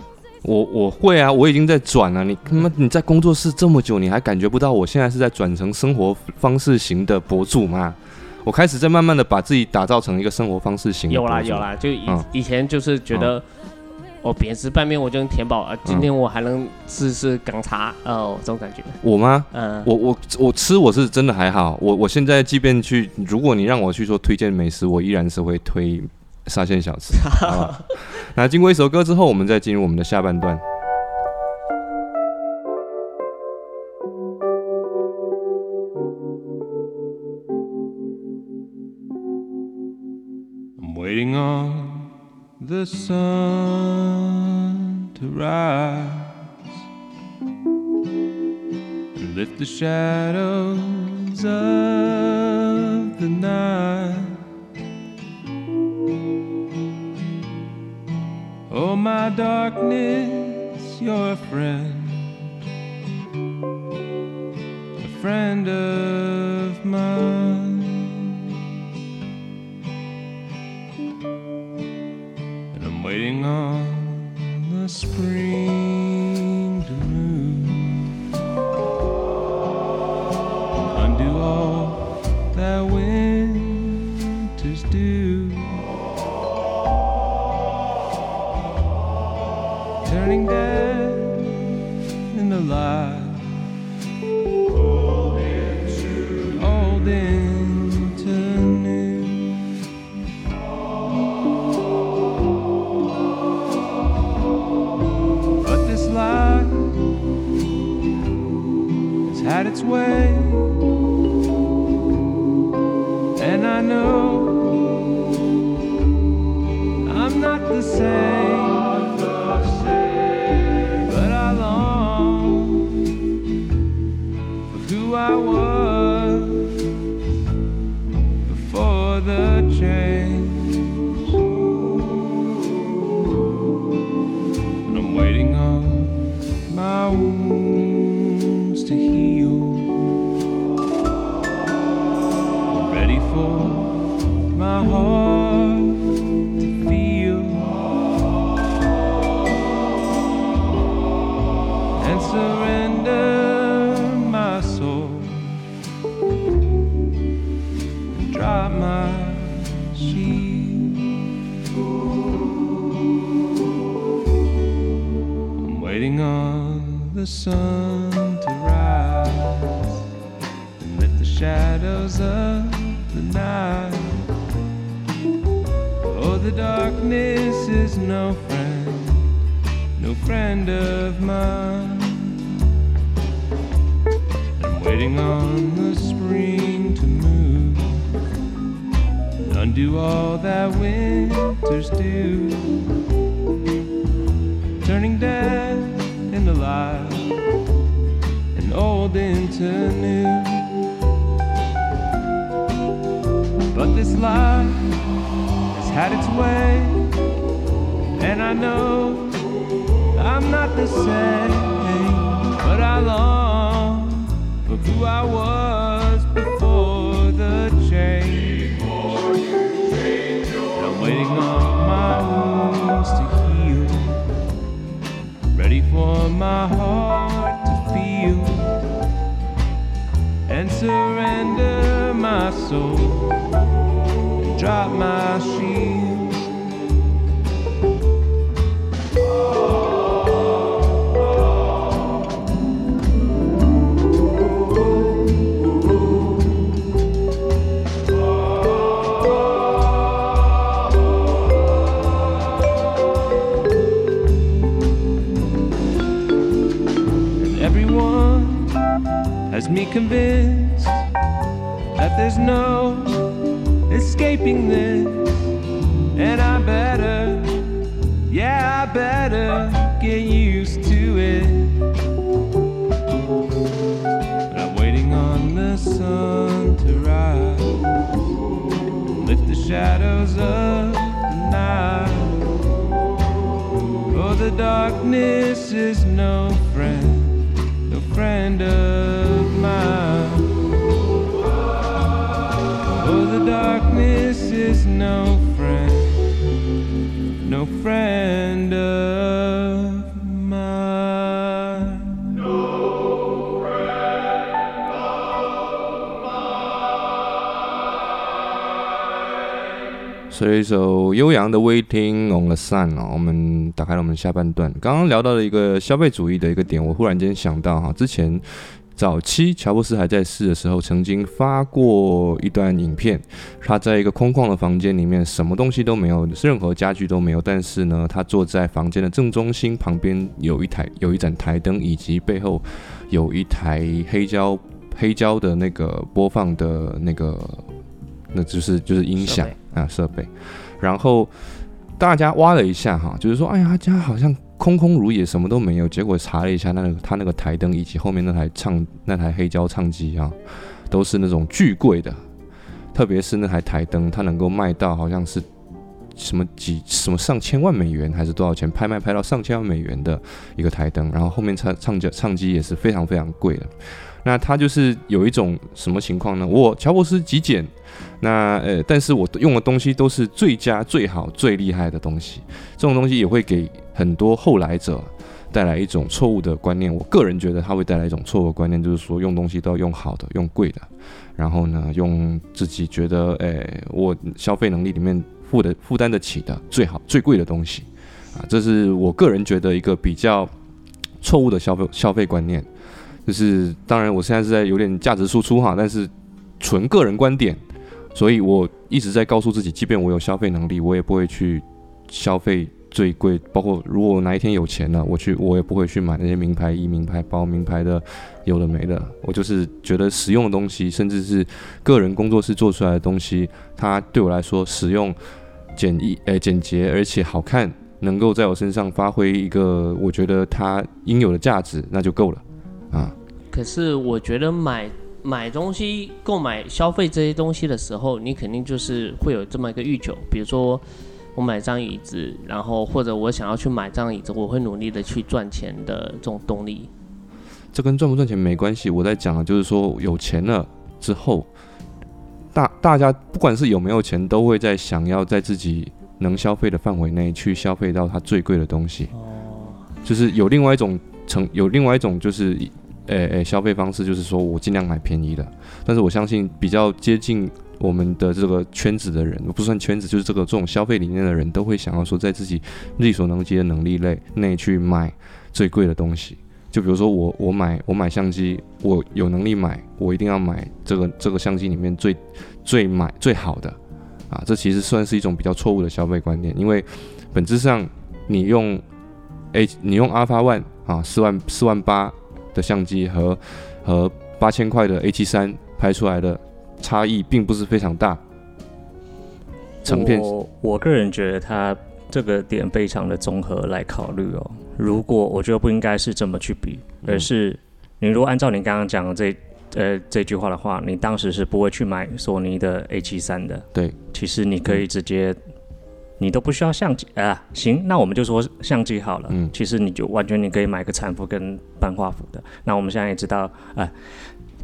我我会啊，我已经在转了。你他妈你在工作室这么久，你还感觉不到我现在是在转成生活方式型的博主吗？我开始在慢慢的把自己打造成一个生活方式型。有啦有啦，就以以前就是觉得，我扁食拌面我就能填饱啊，今天我还能试试港茶哦，这种感觉。我吗？嗯，我我我吃我是真的还好。我我现在即便去，如果你让我去说推荐美食，我依然是会推。沙县小吃，那经过一首歌之后，我们再进入我们的下半段。Oh, my darkness, you're a friend, a friend of mine. And I'm waiting on the spring way. Darkness is no friend, no friend of mine. I'm waiting on the spring to move, and undo all that winters do, turning death into life and old into new. But this life has had its way, and I know I'm not the same, but I long for who I was before the change. And I'm waiting on my wounds to heal, ready for my heart to feel and surrender my soul and drop my shield. Has me convinced that there's no escaping this. And I better, yeah, I better get used to it. I'm waiting on the sun to rise, lift the shadows of the night. Oh, the darkness is no friend, no friend of is no friend, no friend of mine. 是一首悠扬的《Waiting on the Sun》哦，我们打开了我们下半段。刚刚聊到了一个消费主义的一个点，我忽然间想到哈，之前早期乔布斯还在世的时候，曾经发过一段影片，他在一个空旷的房间里面，什么东西都没有，任何家具都没有，但是呢，他坐在房间的正中心，旁边有一台有一盏台灯，以及背后有一台黑胶黑胶的那个播放的那个。那就是就是音响啊设备，然后大家挖了一下哈，就是说，哎呀，家好像空空如也，什么都没有。结果查了一下，那个他那个台灯以及后面那台唱那台黑胶唱机啊，都是那种巨贵的，特别是那台台灯，它能够卖到好像是什么几什么上千万美元还是多少钱，拍卖拍到上千万美元的一个台灯，然后后面唱唱机唱机也是非常非常贵的。那它就是有一种什么情况呢？我乔布斯极简，那呃，但是我用的东西都是最佳、最好、最厉害的东西。这种东西也会给很多后来者带来一种错误的观念。我个人觉得它会带来一种错误的观念，就是说用东西都要用好的、用贵的，然后呢，用自己觉得诶，我消费能力里面负的负担得起的最好、最贵的东西啊。这是我个人觉得一个比较。错误的消费消费观念。就是当然，我现在是在有点价值输出哈，但是纯个人观点，所以我一直在告诉自己，即便我有消费能力，我也不会去消费。最贵，包括如果哪一天有钱了，我去我也不会去买那些名牌衣、名牌包、名牌的，有的没的。我就是觉得实用的东西，甚至是个人工作室做出来的东西，它对我来说实用、简易、诶简洁，而且好看，能够在我身上发挥一个我觉得它应有的价值，那就够了啊。可是我觉得买买东西、购买消费这些东西的时候，你肯定就是会有这么一个欲求，比如说。我买张椅子，然后或者我想要去买张椅子，我会努力的去赚钱的这种动力。这跟赚不赚钱没关系，我在讲的就是说有钱了之后，大大家不管是有没有钱，都会在想要在自己能消费的范围内去消费到它最贵的东西。哦，就是有另外一种成，有另外一种就是，诶诶，消费方式就是说我尽量买便宜的，但是我相信比较接近。我们的这个圈子的人，不算圈子，就是这个这种消费理念的人，都会想要说，在自己力所能及的能力内内去买最贵的东西。就比如说我我买我买相机，我有能力买，我一定要买这个这个相机里面最最买最好的啊。这其实算是一种比较错误的消费观念，因为本质上你用 A 你用 Alpha One 啊四万四万八的相机和和八千块的 A 七三拍出来的。差异并不是非常大。成片，我我个人觉得它这个点非常的综合来考虑哦。如果我觉得不应该是这么去比，而是你如果按照你刚刚讲的这呃这句话的话，你当时是不会去买索尼的 A 七三的。对，其实你可以直接，你都不需要相机啊。行，那我们就说相机好了。嗯，其实你就完全你可以买个残幅跟半画幅的。那我们现在也知道啊。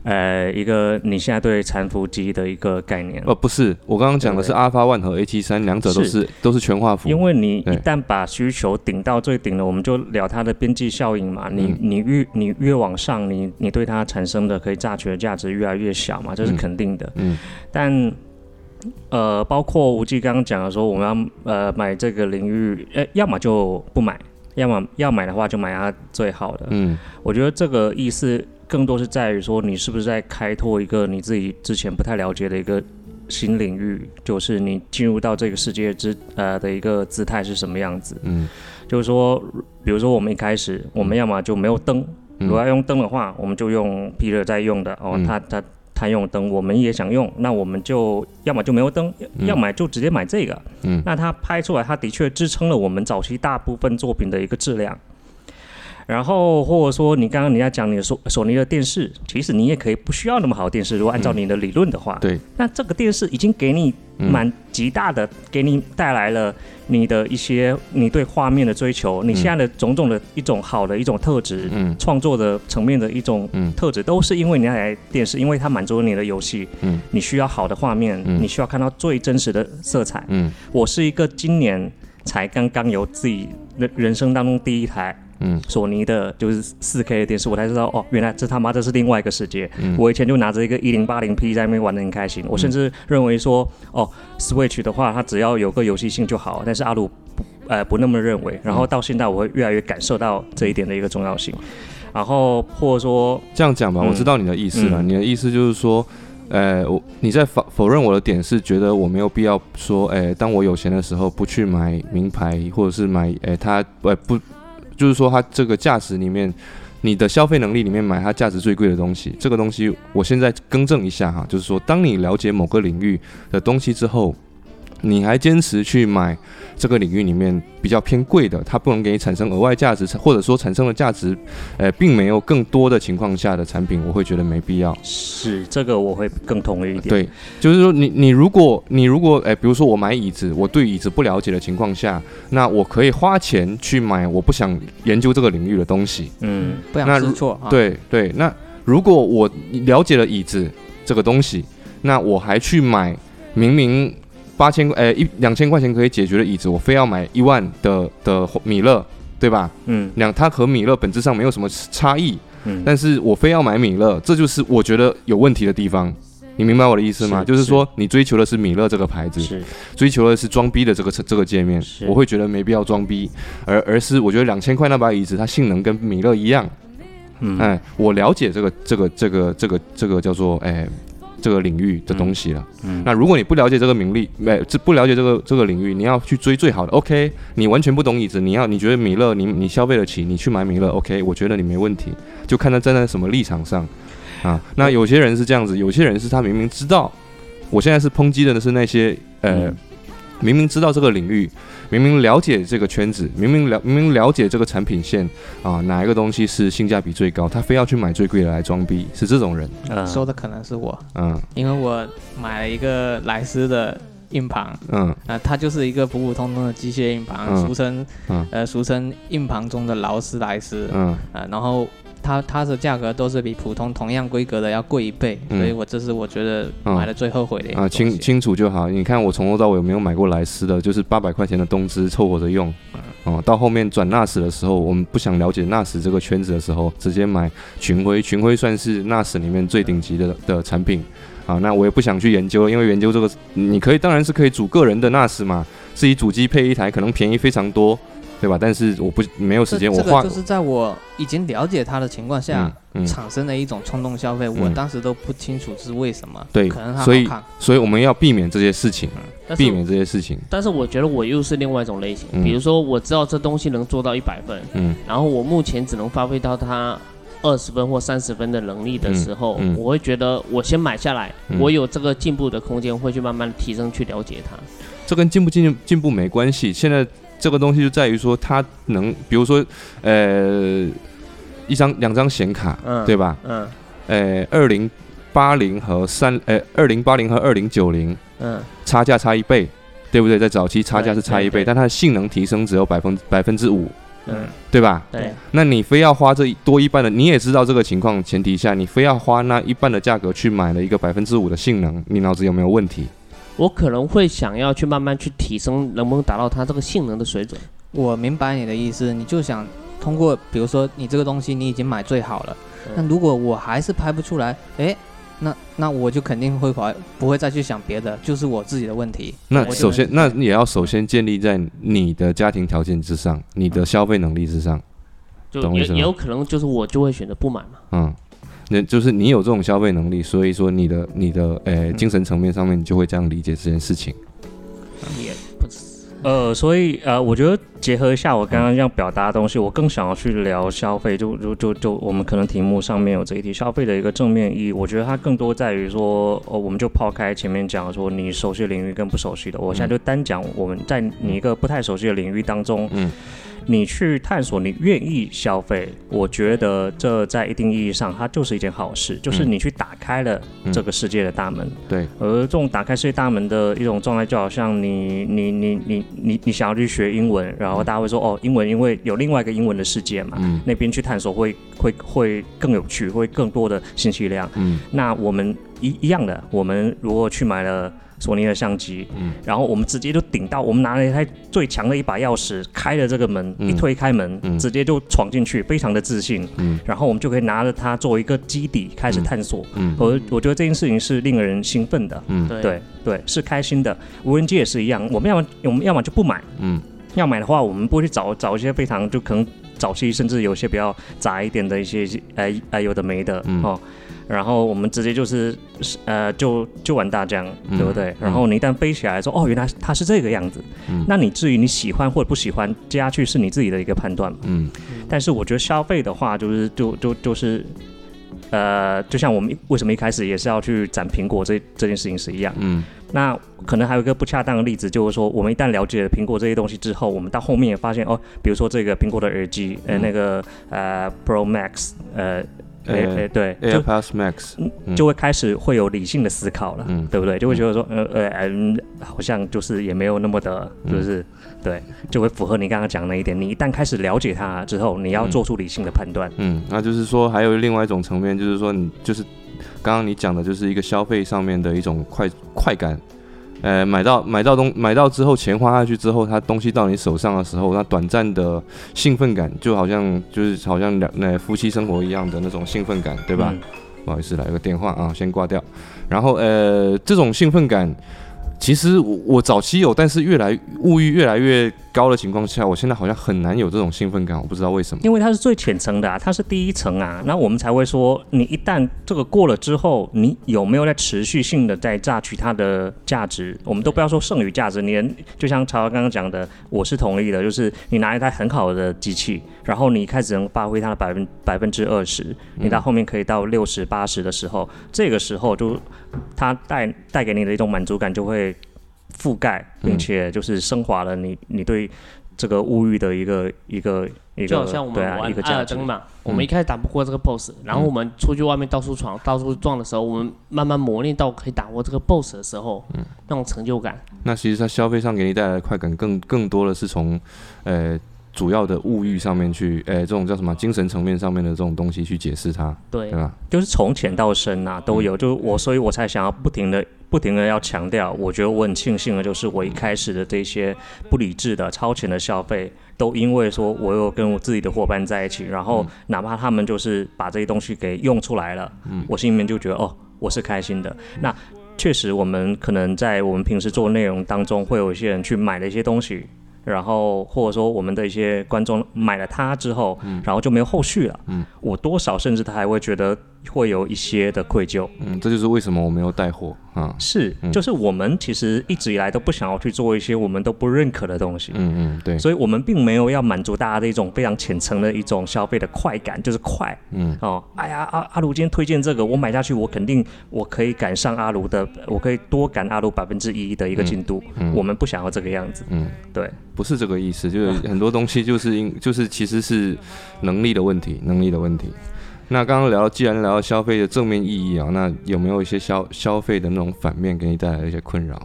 呃，一个你现在对残幅机的一个概念？呃，不是，我刚刚讲的是 Alpha One 和 A 七三，两者都是都是全画幅。因为你一旦把需求顶到最顶了，我们就聊它的边际效应嘛。你你越你越往上，你你对它产生的可以榨取的价值越来越小嘛，这是肯定的。嗯。但呃，包括吴记刚刚讲的说，我们要呃买这个领域，呃，要么就不买，要么要买的话就买它最好的。嗯。我觉得这个意思。更多是在于说，你是不是在开拓一个你自己之前不太了解的一个新领域，就是你进入到这个世界之呃的一个姿态是什么样子？嗯，就是说，比如说我们一开始，我们要么就没有灯，如果要用灯的话，我们就用 Peter 在用的哦，他他他用灯，我们也想用，那我们就要么就没有灯，要么就直接买这个。嗯，那他拍出来，他的确支撑了我们早期大部分作品的一个质量。然后或者说你刚刚你要讲你的索索尼的电视，其实你也可以不需要那么好的电视。如果按照你的理论的话，对，那这个电视已经给你蛮极大的，给你带来了你的一些你对画面的追求，你现在的种种的一种好的一种特质，嗯，创作的层面的一种特质，都是因为你那台电视，因为它满足了你的游戏，嗯，你需要好的画面，你需要看到最真实的色彩，嗯，我是一个今年才刚刚有自己人人生当中第一台。嗯，索尼的就是四 K 的电视，我才知道哦，原来这他妈这是另外一个世界。我以前就拿着一个一零八零 P 在那边玩的很开心，我甚至认为说，哦，Switch 的话它只要有个游戏性就好。但是阿鲁不呃不那么认为，然后到现在我会越来越感受到这一点的一个重要性。然后或者说这样讲吧，我知道你的意思了。你的意思就是说，呃，我你在否否认我的点是觉得我没有必要说，哎，当我有钱的时候不去买名牌，或者是买，哎，它呃不。就是说，它这个价值里面，你的消费能力里面买它价值最贵的东西，这个东西我现在更正一下哈，就是说，当你了解某个领域的东西之后。你还坚持去买这个领域里面比较偏贵的，它不能给你产生额外价值，或者说产生的价值，呃，并没有更多的情况下的产品，我会觉得没必要。是这个我会更同意一点。对，就是说你你如果你如果哎，比如说我买椅子，我对椅子不了解的情况下，那我可以花钱去买我不想研究这个领域的东西。嗯，不想试错。对对，那如果我了解了椅子这个东西，那我还去买明明。八千块，诶，一两千块钱可以解决的椅子，我非要买一万的的米勒，对吧？嗯，两它和米勒本质上没有什么差异，嗯，但是我非要买米勒，这就是我觉得有问题的地方。你明白我的意思吗？就是说，你追求的是米勒这个牌子，是追求的是装逼的这个这个界面，我会觉得没必要装逼，而而是我觉得两千块那把椅子，它性能跟米勒一样。嗯，哎，我了解这个这个这个这个这个叫做哎这个领域的东西了。嗯，那如果你不了解这个名利，没这不了解这个这个领域，你要去追最好的，OK？你完全不懂椅子，你要你觉得米勒你你消费得起，你去买米勒，OK？我觉得你没问题，就看他站在什么立场上。啊，那有些人是这样子，有些人是他明明知道，我现在是抨击的是那些呃，明明知道这个领域，明明了解这个圈子，明明了明明了解这个产品线啊，哪一个东西是性价比最高，他非要去买最贵的来装逼，是这种人。说的可能是我，嗯，因为我买了一个莱斯的硬盘，嗯，啊，它就是一个普普通通的机械硬盘，俗称，呃，俗称硬盘中的劳斯莱斯，嗯，啊，然后。它它的价格都是比普通同样规格的要贵一倍，所以我这是我觉得买的最后悔的啊，清清楚就好。你看我从头到尾有没有买过莱斯的，就是八百块钱的东芝凑合着用，哦，到后面转纳斯的时候，我们不想了解纳斯这个圈子的时候，直接买群晖，群晖算是纳斯里面最顶级的的产品，啊，那我也不想去研究，因为研究这个，你可以当然是可以组个人的纳斯嘛，自己主机配一台，可能便宜非常多。对吧？但是我不没有时间，我画就是在我已经了解他的情况下产生的一种冲动消费，我当时都不清楚是为什么。对，可能他所以所以我们要避免这些事情，避免这些事情。但是我觉得我又是另外一种类型，比如说我知道这东西能做到一百分，嗯，然后我目前只能发挥到它二十分或三十分的能力的时候，我会觉得我先买下来，我有这个进步的空间，会去慢慢提升，去了解它。这跟进不进进步没关系，现在。这个东西就在于说，它能，比如说，呃，一张两张显卡，对吧？嗯。呃，二零八零和三，呃，二零八零和二零九零，嗯，差价差一倍，对不对？在早期差价是差一倍，但它的性能提升只有百分百分之五，嗯，对吧？对。那你非要花这多一半的，你也知道这个情况前提下，你非要花那一半的价格去买了一个百分之五的性能，你脑子有没有问题？我可能会想要去慢慢去提升，能不能达到它这个性能的水准？我明白你的意思，你就想通过，比如说你这个东西你已经买最好了，那如果我还是拍不出来，哎，那那我就肯定会怀，不会再去想别的，就是我自己的问题。那首先，那也要首先建立在你的家庭条件之上，你的消费能力之上，就也也有可能就是我就会选择不买嘛。嗯。那就是你有这种消费能力，所以说你的你的诶精神层面上面，你就会这样理解这件事情。也不呃，所以呃，我觉得结合一下我刚刚要表达的东西，我更想要去聊消费，就就就就我们可能题目上面有这一题消费的一个正面意义，我觉得它更多在于说，哦，我们就抛开前面讲说你熟悉领域跟不熟悉的，我现在就单讲我们在你一个不太熟悉的领域当中，嗯。你去探索，你愿意消费，我觉得这在一定意义上，它就是一件好事，就是你去打开了这个世界的大门。对，而这种打开世界大门的一种状态，就好像你你你你你你想要去学英文，然后大家会说哦，英文因为有另外一个英文的世界嘛，那边去探索会会会更有趣，会更多的信息量。嗯，那我们一一样的，我们如果去买了。索尼的相机，嗯，然后我们直接就顶到，我们拿了一台最强的一把钥匙，开了这个门，一推开门，直接就闯进去，非常的自信，嗯，然后我们就可以拿着它作为一个基底开始探索，嗯，我我觉得这件事情是令人兴奋的，嗯，对。对，是开心的。无人机也是一样，我们要么我们要么就不买，嗯，要买的话，我们不会去找找一些非常就可能早期甚至有些比较杂一点的一些，哎哎有的没的，哦。然后我们直接就是，呃，就就玩大疆，对不对？然后你一旦飞起来说，哦，原来它是这个样子，那你至于你喜欢或者不喜欢接下去是你自己的一个判断嘛。嗯。但是我觉得消费的话，就是就就就是，呃，就像我们为什么一开始也是要去攒苹果这这件事情是一样。嗯。那可能还有一个不恰当的例子，就是说我们一旦了解了苹果这些东西之后，我们到后面也发现哦，比如说这个苹果的耳机，呃，那个呃 Pro Max，呃。对对，AirPods Max 就会开始会有理性的思考了，对不对？就会觉得说，呃呃嗯，好像就是也没有那么的，是不是？对，就会符合你刚刚讲那一点。你一旦开始了解它之后，你要做出理性的判断。嗯，那就是说还有另外一种层面，就是说你就是刚刚你讲的，就是一个消费上面的一种快快感。呃，买到买到东买到之后，钱花下去之后，它东西到你手上的时候，那短暂的兴奋感，就好像就是好像两那夫妻生活一样的那种兴奋感，对吧？不好意思，来个电话啊，先挂掉。然后呃，这种兴奋感。其实我我早期有，但是越来物欲越来越高的情况下，我现在好像很难有这种兴奋感，我不知道为什么。因为它是最浅层的啊，它是第一层啊，那我们才会说，你一旦这个过了之后，你有没有在持续性的在榨取它的价值？我们都不要说剩余价值，你就像曹刚刚讲的，我是同意的，就是你拿一台很好的机器，然后你开始能发挥它的百分百分之二十，你到后面可以到六十八十的时候，这个时候就它带带给你的一种满足感就会。覆盖，并且就是升华了你你对这个物欲的一个一个一个，就好像我们玩艾尔登嘛，我们一开始打不过这个 boss，然后我们出去外面到处闯、到处撞的时候，我们慢慢磨练到可以打过这个 boss 的时候，那种成就感。那其实它消费上给你带来的快感，更更多的是从呃。主要的物欲上面去，诶，这种叫什么精神层面上面的这种东西去解释它，对，对吧？就是从浅到深啊，都有。就我，所以我才想要不停的、不停的要强调。我觉得我很庆幸的，就是我一开始的这些不理智的、超前的消费，都因为说我有跟我自己的伙伴在一起，然后哪怕他们就是把这些东西给用出来了，嗯，我心里面就觉得哦，我是开心的。那确实，我们可能在我们平时做内容当中，会有一些人去买了一些东西。然后或者说我们的一些观众买了它之后，然后就没有后续了。嗯，我多少甚至他还会觉得会有一些的愧疚。嗯，这就是为什么我没有带货。是，就是我们其实一直以来都不想要去做一些我们都不认可的东西。嗯嗯，对。所以我们并没有要满足大家的一种非常浅层的一种消费的快感，就是快。嗯哦，哎呀，阿阿卢今天推荐这个，我买下去，我肯定我可以赶上阿卢的，我可以多赶阿卢百分之一的一个进度。嗯，我们不想要这个样子。嗯，对，不是这个意思，就是 很多东西就是因就是其实是能力的问题，能力的问题。那刚刚聊，既然聊到消费的正面意义啊，那有没有一些消消费的那种反面给你带来一些困扰？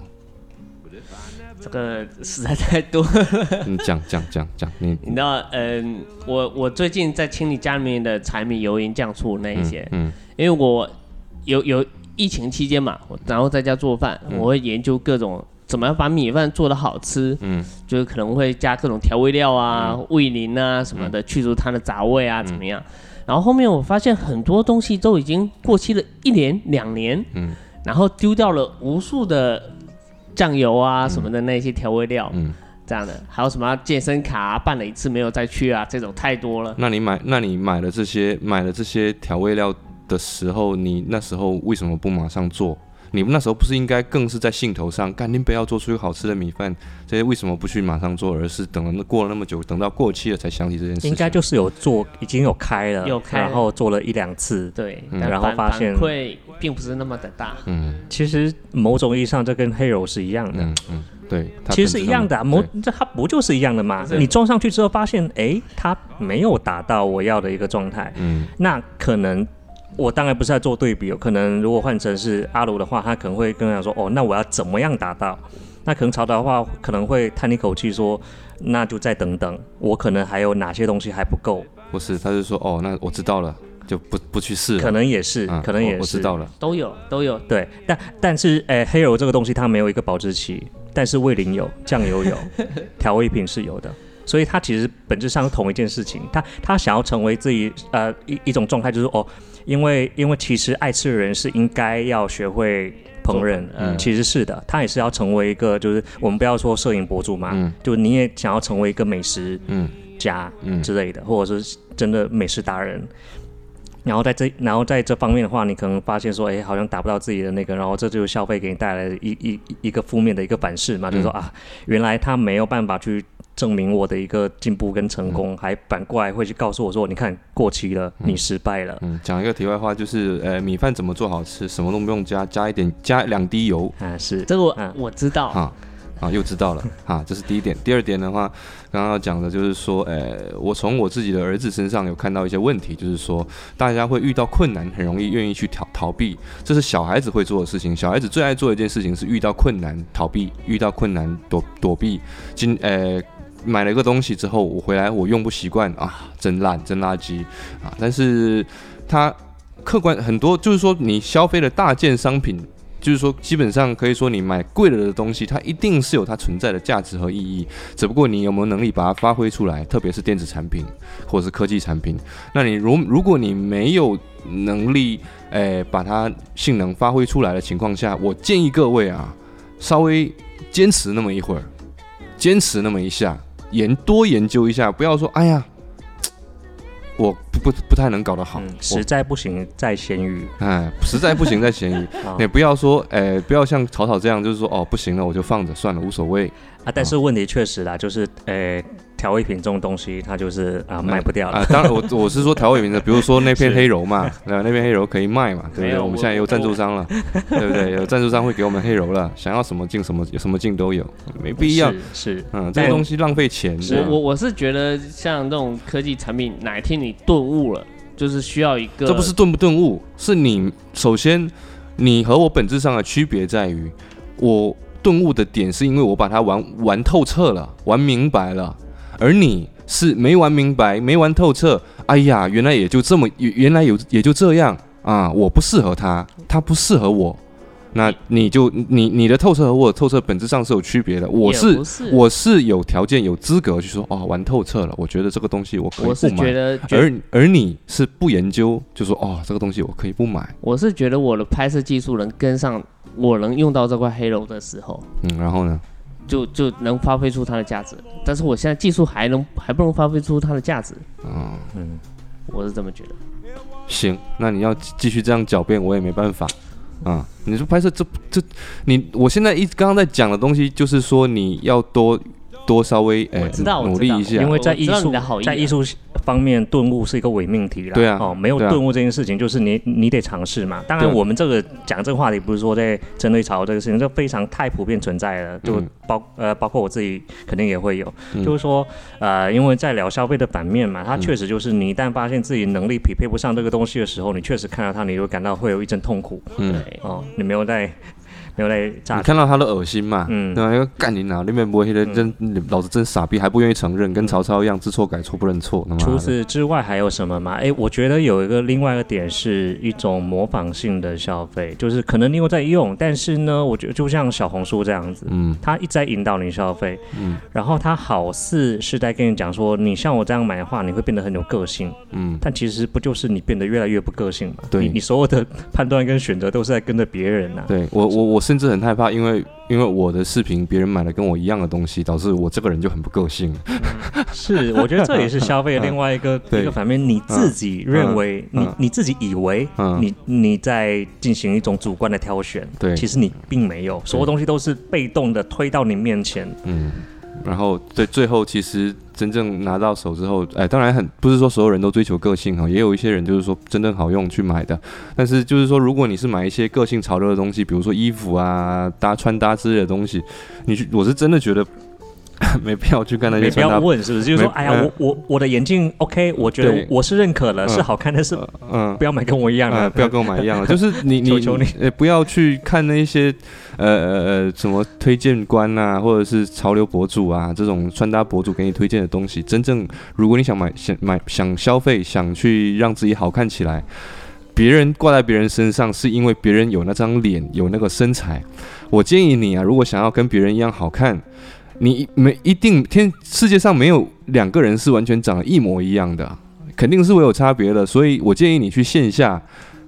这个实在太多。了。你讲讲讲讲，你你。知道，嗯，我我最近在清理家里面的柴米油盐酱醋那一些，嗯，因为我有有疫情期间嘛，然后在家做饭，我会研究各种怎么样把米饭做的好吃，嗯，就是可能会加各种调味料啊、味淋啊什么的，去除它的杂味啊，怎么样？然后后面我发现很多东西都已经过期了一年两年，嗯，然后丢掉了无数的酱油啊什么的那些调味料，嗯，这样的还有什么健身卡办了一次没有再去啊，这种太多了。那你买那你买了这些买了这些调味料的时候，你那时候为什么不马上做？你们那时候不是应该更是在兴头上，干定不要做出一个好吃的米饭？这些为什么不去马上做，而是等了过了那么久，等到过期了才想起这件事？应该就是有做，已经有开了，有开，然后做了一两次，对，然后发现会并不是那么的大。嗯，其实某种意义上，这跟黑柔是一样的。嗯，对，其实是一样的。啊某这它不就是一样的吗？你装上去之后发现，哎，它没有达到我要的一个状态。嗯，那可能。我当然不是在做对比，可能如果换成是阿卢的话，他可能会跟我讲说，哦，那我要怎么样达到？那可能曹导的话，可能会叹一口气说，那就再等等，我可能还有哪些东西还不够？不是，他就说，哦，那我知道了，就不不去试。可能也是，可能也是，我知道了，都有都有。对，但但是，诶，黑油这个东西它没有一个保质期，但是味淋有，酱油有，调味品是有的。所以他其实本质上是同一件事情，他他想要成为自己呃一一种状态，就是哦，因为因为其实爱吃的人是应该要学会烹饪，嗯，其实是的，他也是要成为一个，就是我们不要说摄影博主嘛，嗯，就你也想要成为一个美食嗯家嗯。之类的，或者是真的美食达人，然后在这然后在这方面的话，你可能发现说，哎，好像达不到自己的那个，然后这就是消费给你带来的一一一个负面的一个反噬嘛，就是说啊，原来他没有办法去。证明我的一个进步跟成功，还反过来会去告诉我说：“你看过期了，你失败了。”嗯，讲一个题外话，就是呃，米饭怎么做好吃？什么都不用加，加一点，加两滴油。啊，是这个我我知道。啊啊，又知道了。哈，这是第一点。第二点的话，刚刚要讲的就是说，呃，我从我自己的儿子身上有看到一些问题，就是说，大家会遇到困难，很容易愿意去逃逃避，这是小孩子会做的事情。小孩子最爱做的一件事情是遇到困难逃避，遇到困难躲躲避。今呃。买了一个东西之后，我回来我用不习惯啊，真烂，真垃圾啊！但是它客观很多，就是说你消费的大件商品，就是说，基本上可以说，你买贵了的东西，它一定是有它存在的价值和意义，只不过你有没有能力把它发挥出来，特别是电子产品或者是科技产品。那你如如果你没有能力，诶，把它性能发挥出来的情况下，我建议各位啊，稍微坚持那么一会儿，坚持那么一下，研多研究一下，不要说，哎呀。我不不不太能搞得好，实在不行在咸鱼。哎，实在不行在咸鱼。你不要说，哎，不要像草草这样，就是说，哦，不行了，我就放着算了，无所谓。啊，但是问题确实啦，就是，诶。调味品这种东西，它就是啊卖不掉了啊。当然，我我是说调味品的，比如说那片黑柔嘛，那？那片黑柔可以卖嘛，对不对？我们现在有赞助商了，对不对？有赞助商会给我们黑柔了，想要什么镜什么什么镜都有，没必要是嗯，这个东西浪费钱。我我我是觉得像这种科技产品，哪一天你顿悟了，就是需要一个。这不是顿不顿悟，是你首先你和我本质上的区别在于，我顿悟的点是因为我把它玩玩透彻了，玩明白了。而你是没玩明白，没玩透彻。哎呀，原来也就这么，原来有也就这样啊！我不适合他，他不适合我。那你就你你的透彻和我的透彻本质上是有区别的。我是我是有条件有资格去说哦，玩透彻了，我觉得这个东西我可以不买。而而你是不研究，就说哦，这个东西我可以不买。我是觉得我的拍摄技术能跟上，我能用到这块黑楼的时候。嗯，然后呢？就就能发挥出它的价值，但是我现在技术还能还不能发挥出它的价值。嗯嗯，我是这么觉得。行，那你要继续这样狡辩，我也没办法。啊，你说拍摄这这，你我现在一刚刚在讲的东西，就是说你要多多稍微哎努力一下，因为在艺术在艺术。方面顿悟是一个伪命题了，对啊，哦，没有顿悟这件事情，就是你你得尝试嘛。当然，我们这个讲这个话题不是说在针对潮这个事情，这非常太普遍存在了，就包呃包括我自己肯定也会有，就是说呃，因为在聊消费的版面嘛，它确实就是你一旦发现自己能力匹配不上这个东西的时候，你确实看到它，你就感到会有一阵痛苦，嗯，哦，你没有在。没有来炸。你看到他的恶心嘛？嗯，对吧？干你哪？里面不会的，真老子真傻逼，还不愿意承认，跟曹操一样，知错改错不认错。除此之外还有什么吗？哎，我觉得有一个另外一个点是一种模仿性的消费，就是可能你有在用，但是呢，我觉得就像小红书这样子，嗯，他一直在引导你消费，嗯，然后他好似是在跟你讲说，你像我这样买的话，你会变得很有个性，嗯，但其实不就是你变得越来越不个性嘛？对，你所有的判断跟选择都是在跟着别人呐。对我，我，我。甚至很害怕，因为因为我的视频别人买了跟我一样的东西，导致我这个人就很不个性。是，我觉得这也是消费的另外一个 一个反面。你自己认为，你你自己以为，你你在进行一种主观的挑选，对，其实你并没有，所有东西都是被动的推到你面前。嗯。然后对最后其实真正拿到手之后，哎，当然很不是说所有人都追求个性哈，也有一些人就是说真正好用去买的。但是就是说，如果你是买一些个性潮流的东西，比如说衣服啊、搭穿搭之类的东西，你去，我是真的觉得。没必要去干那些。不要问是不是？就是说，哎呀，我我我的眼镜 OK，我觉得我是认可了，是好看但，是嗯，不要买跟我一样的，不要跟我买一样的。就是你你你，不要去看那些呃呃呃什么推荐官啊，或者是潮流博主啊这种穿搭博主给你推荐的东西。真正如果你想买想买想消费想去让自己好看起来，别人挂在别人身上是因为别人有那张脸有那个身材。我建议你啊，如果想要跟别人一样好看。你没一定天世界上没有两个人是完全长得一模一样的，肯定是会有差别的。所以我建议你去线下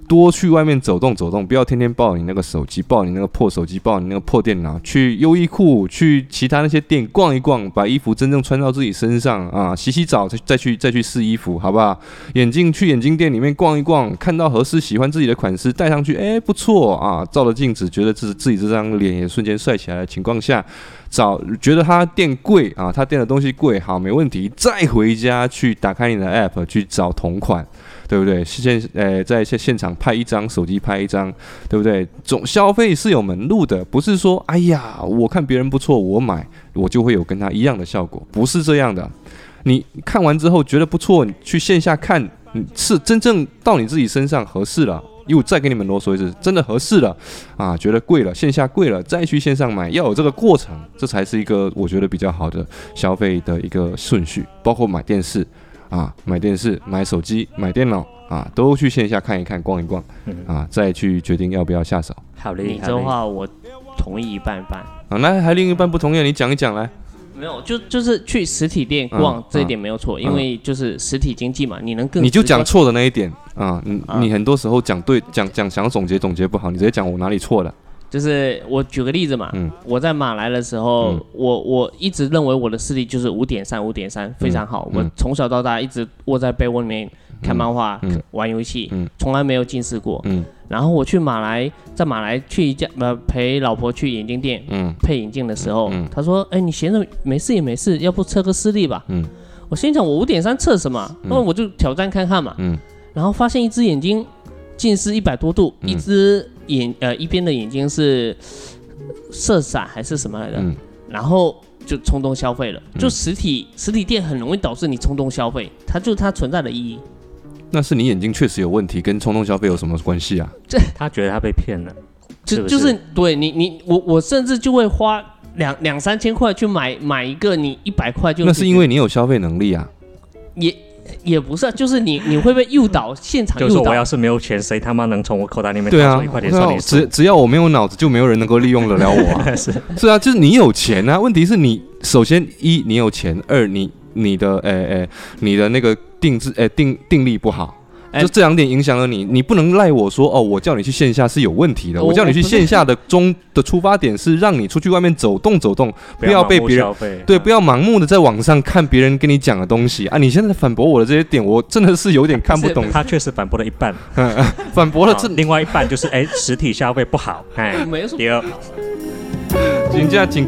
多去外面走动走动，不要天天抱你那个手机，抱你那个破手机，抱你那个破电脑，去优衣库，去其他那些店逛一逛，把衣服真正穿到自己身上啊，洗洗澡再再去再去试衣服，好不好？眼镜去眼镜店里面逛一逛，看到合适喜欢自己的款式戴上去，哎，不错啊，照了镜子觉得自自己这张脸也瞬间帅起来的情况下。找觉得他店贵啊，他店的东西贵，好没问题。再回家去打开你的 app 去找同款，对不对？现呃在现现场拍一张，手机拍一张，对不对？总消费是有门路的，不是说哎呀，我看别人不错，我买我就会有跟他一样的效果，不是这样的。你看完之后觉得不错，你去线下看，是真正到你自己身上合适了。又再给你们啰嗦一次，真的合适了啊？觉得贵了，线下贵了，再去线上买，要有这个过程，这才是一个我觉得比较好的消费的一个顺序。包括买电视啊，买电视、买手机、买电脑啊，都去线下看一看、逛一逛啊，再去决定要不要下手。好嘞，你这话我同意一半一半。啊，那还另一半不同意，你讲一讲来。没有，就就是去实体店逛这一点没有错，因为就是实体经济嘛，你能更你就讲错的那一点啊，你你很多时候讲对讲讲想总结总结不好，你直接讲我哪里错了。就是我举个例子嘛，我在马来的时候，我我一直认为我的视力就是五点三五点三非常好，我从小到大一直窝在被窝里面看漫画、玩游戏，从来没有近视过。然后我去马来，在马来去一家呃陪老婆去眼镜店配眼镜的时候，他说：“哎，你闲着没事也没事，要不测个视力吧？”我心想我五点三测什么？那我就挑战看看嘛。然后发现一只眼睛近视一百多度，一只。眼呃一边的眼睛是色散还是什么来的，然后就冲动消费了。就实体实体店很容易导致你冲动消费，它就是它存在的意义。那是你眼睛确实有问题，跟冲动消费有什么关系啊？这 他觉得他被骗了，就就是对你你我我甚至就会花两两三千块去买买一个你一百块就那是因为你有消费能力啊，也。也不是，就是你你会被诱导，现场就是我要是没有钱，谁他妈能从我口袋里面掏出一块钱算你只只要我没有脑子，就没有人能够利用得了我。是是啊，就是你有钱啊。问题是你首先一你有钱，二你你的诶诶你的那个定制诶定定力不好。就这两点影响了你，你不能赖我说哦，我叫你去线下是有问题的。我叫你去线下的中的出发点是让你出去外面走动走动，不要被别人对，不要盲目的在网上看别人跟你讲的东西啊！你现在反驳我的这些点，我真的是有点看不懂。他确实反驳了一半，反驳了这另外一半就是哎，实体消费不好。哎，没错。第二，请假请。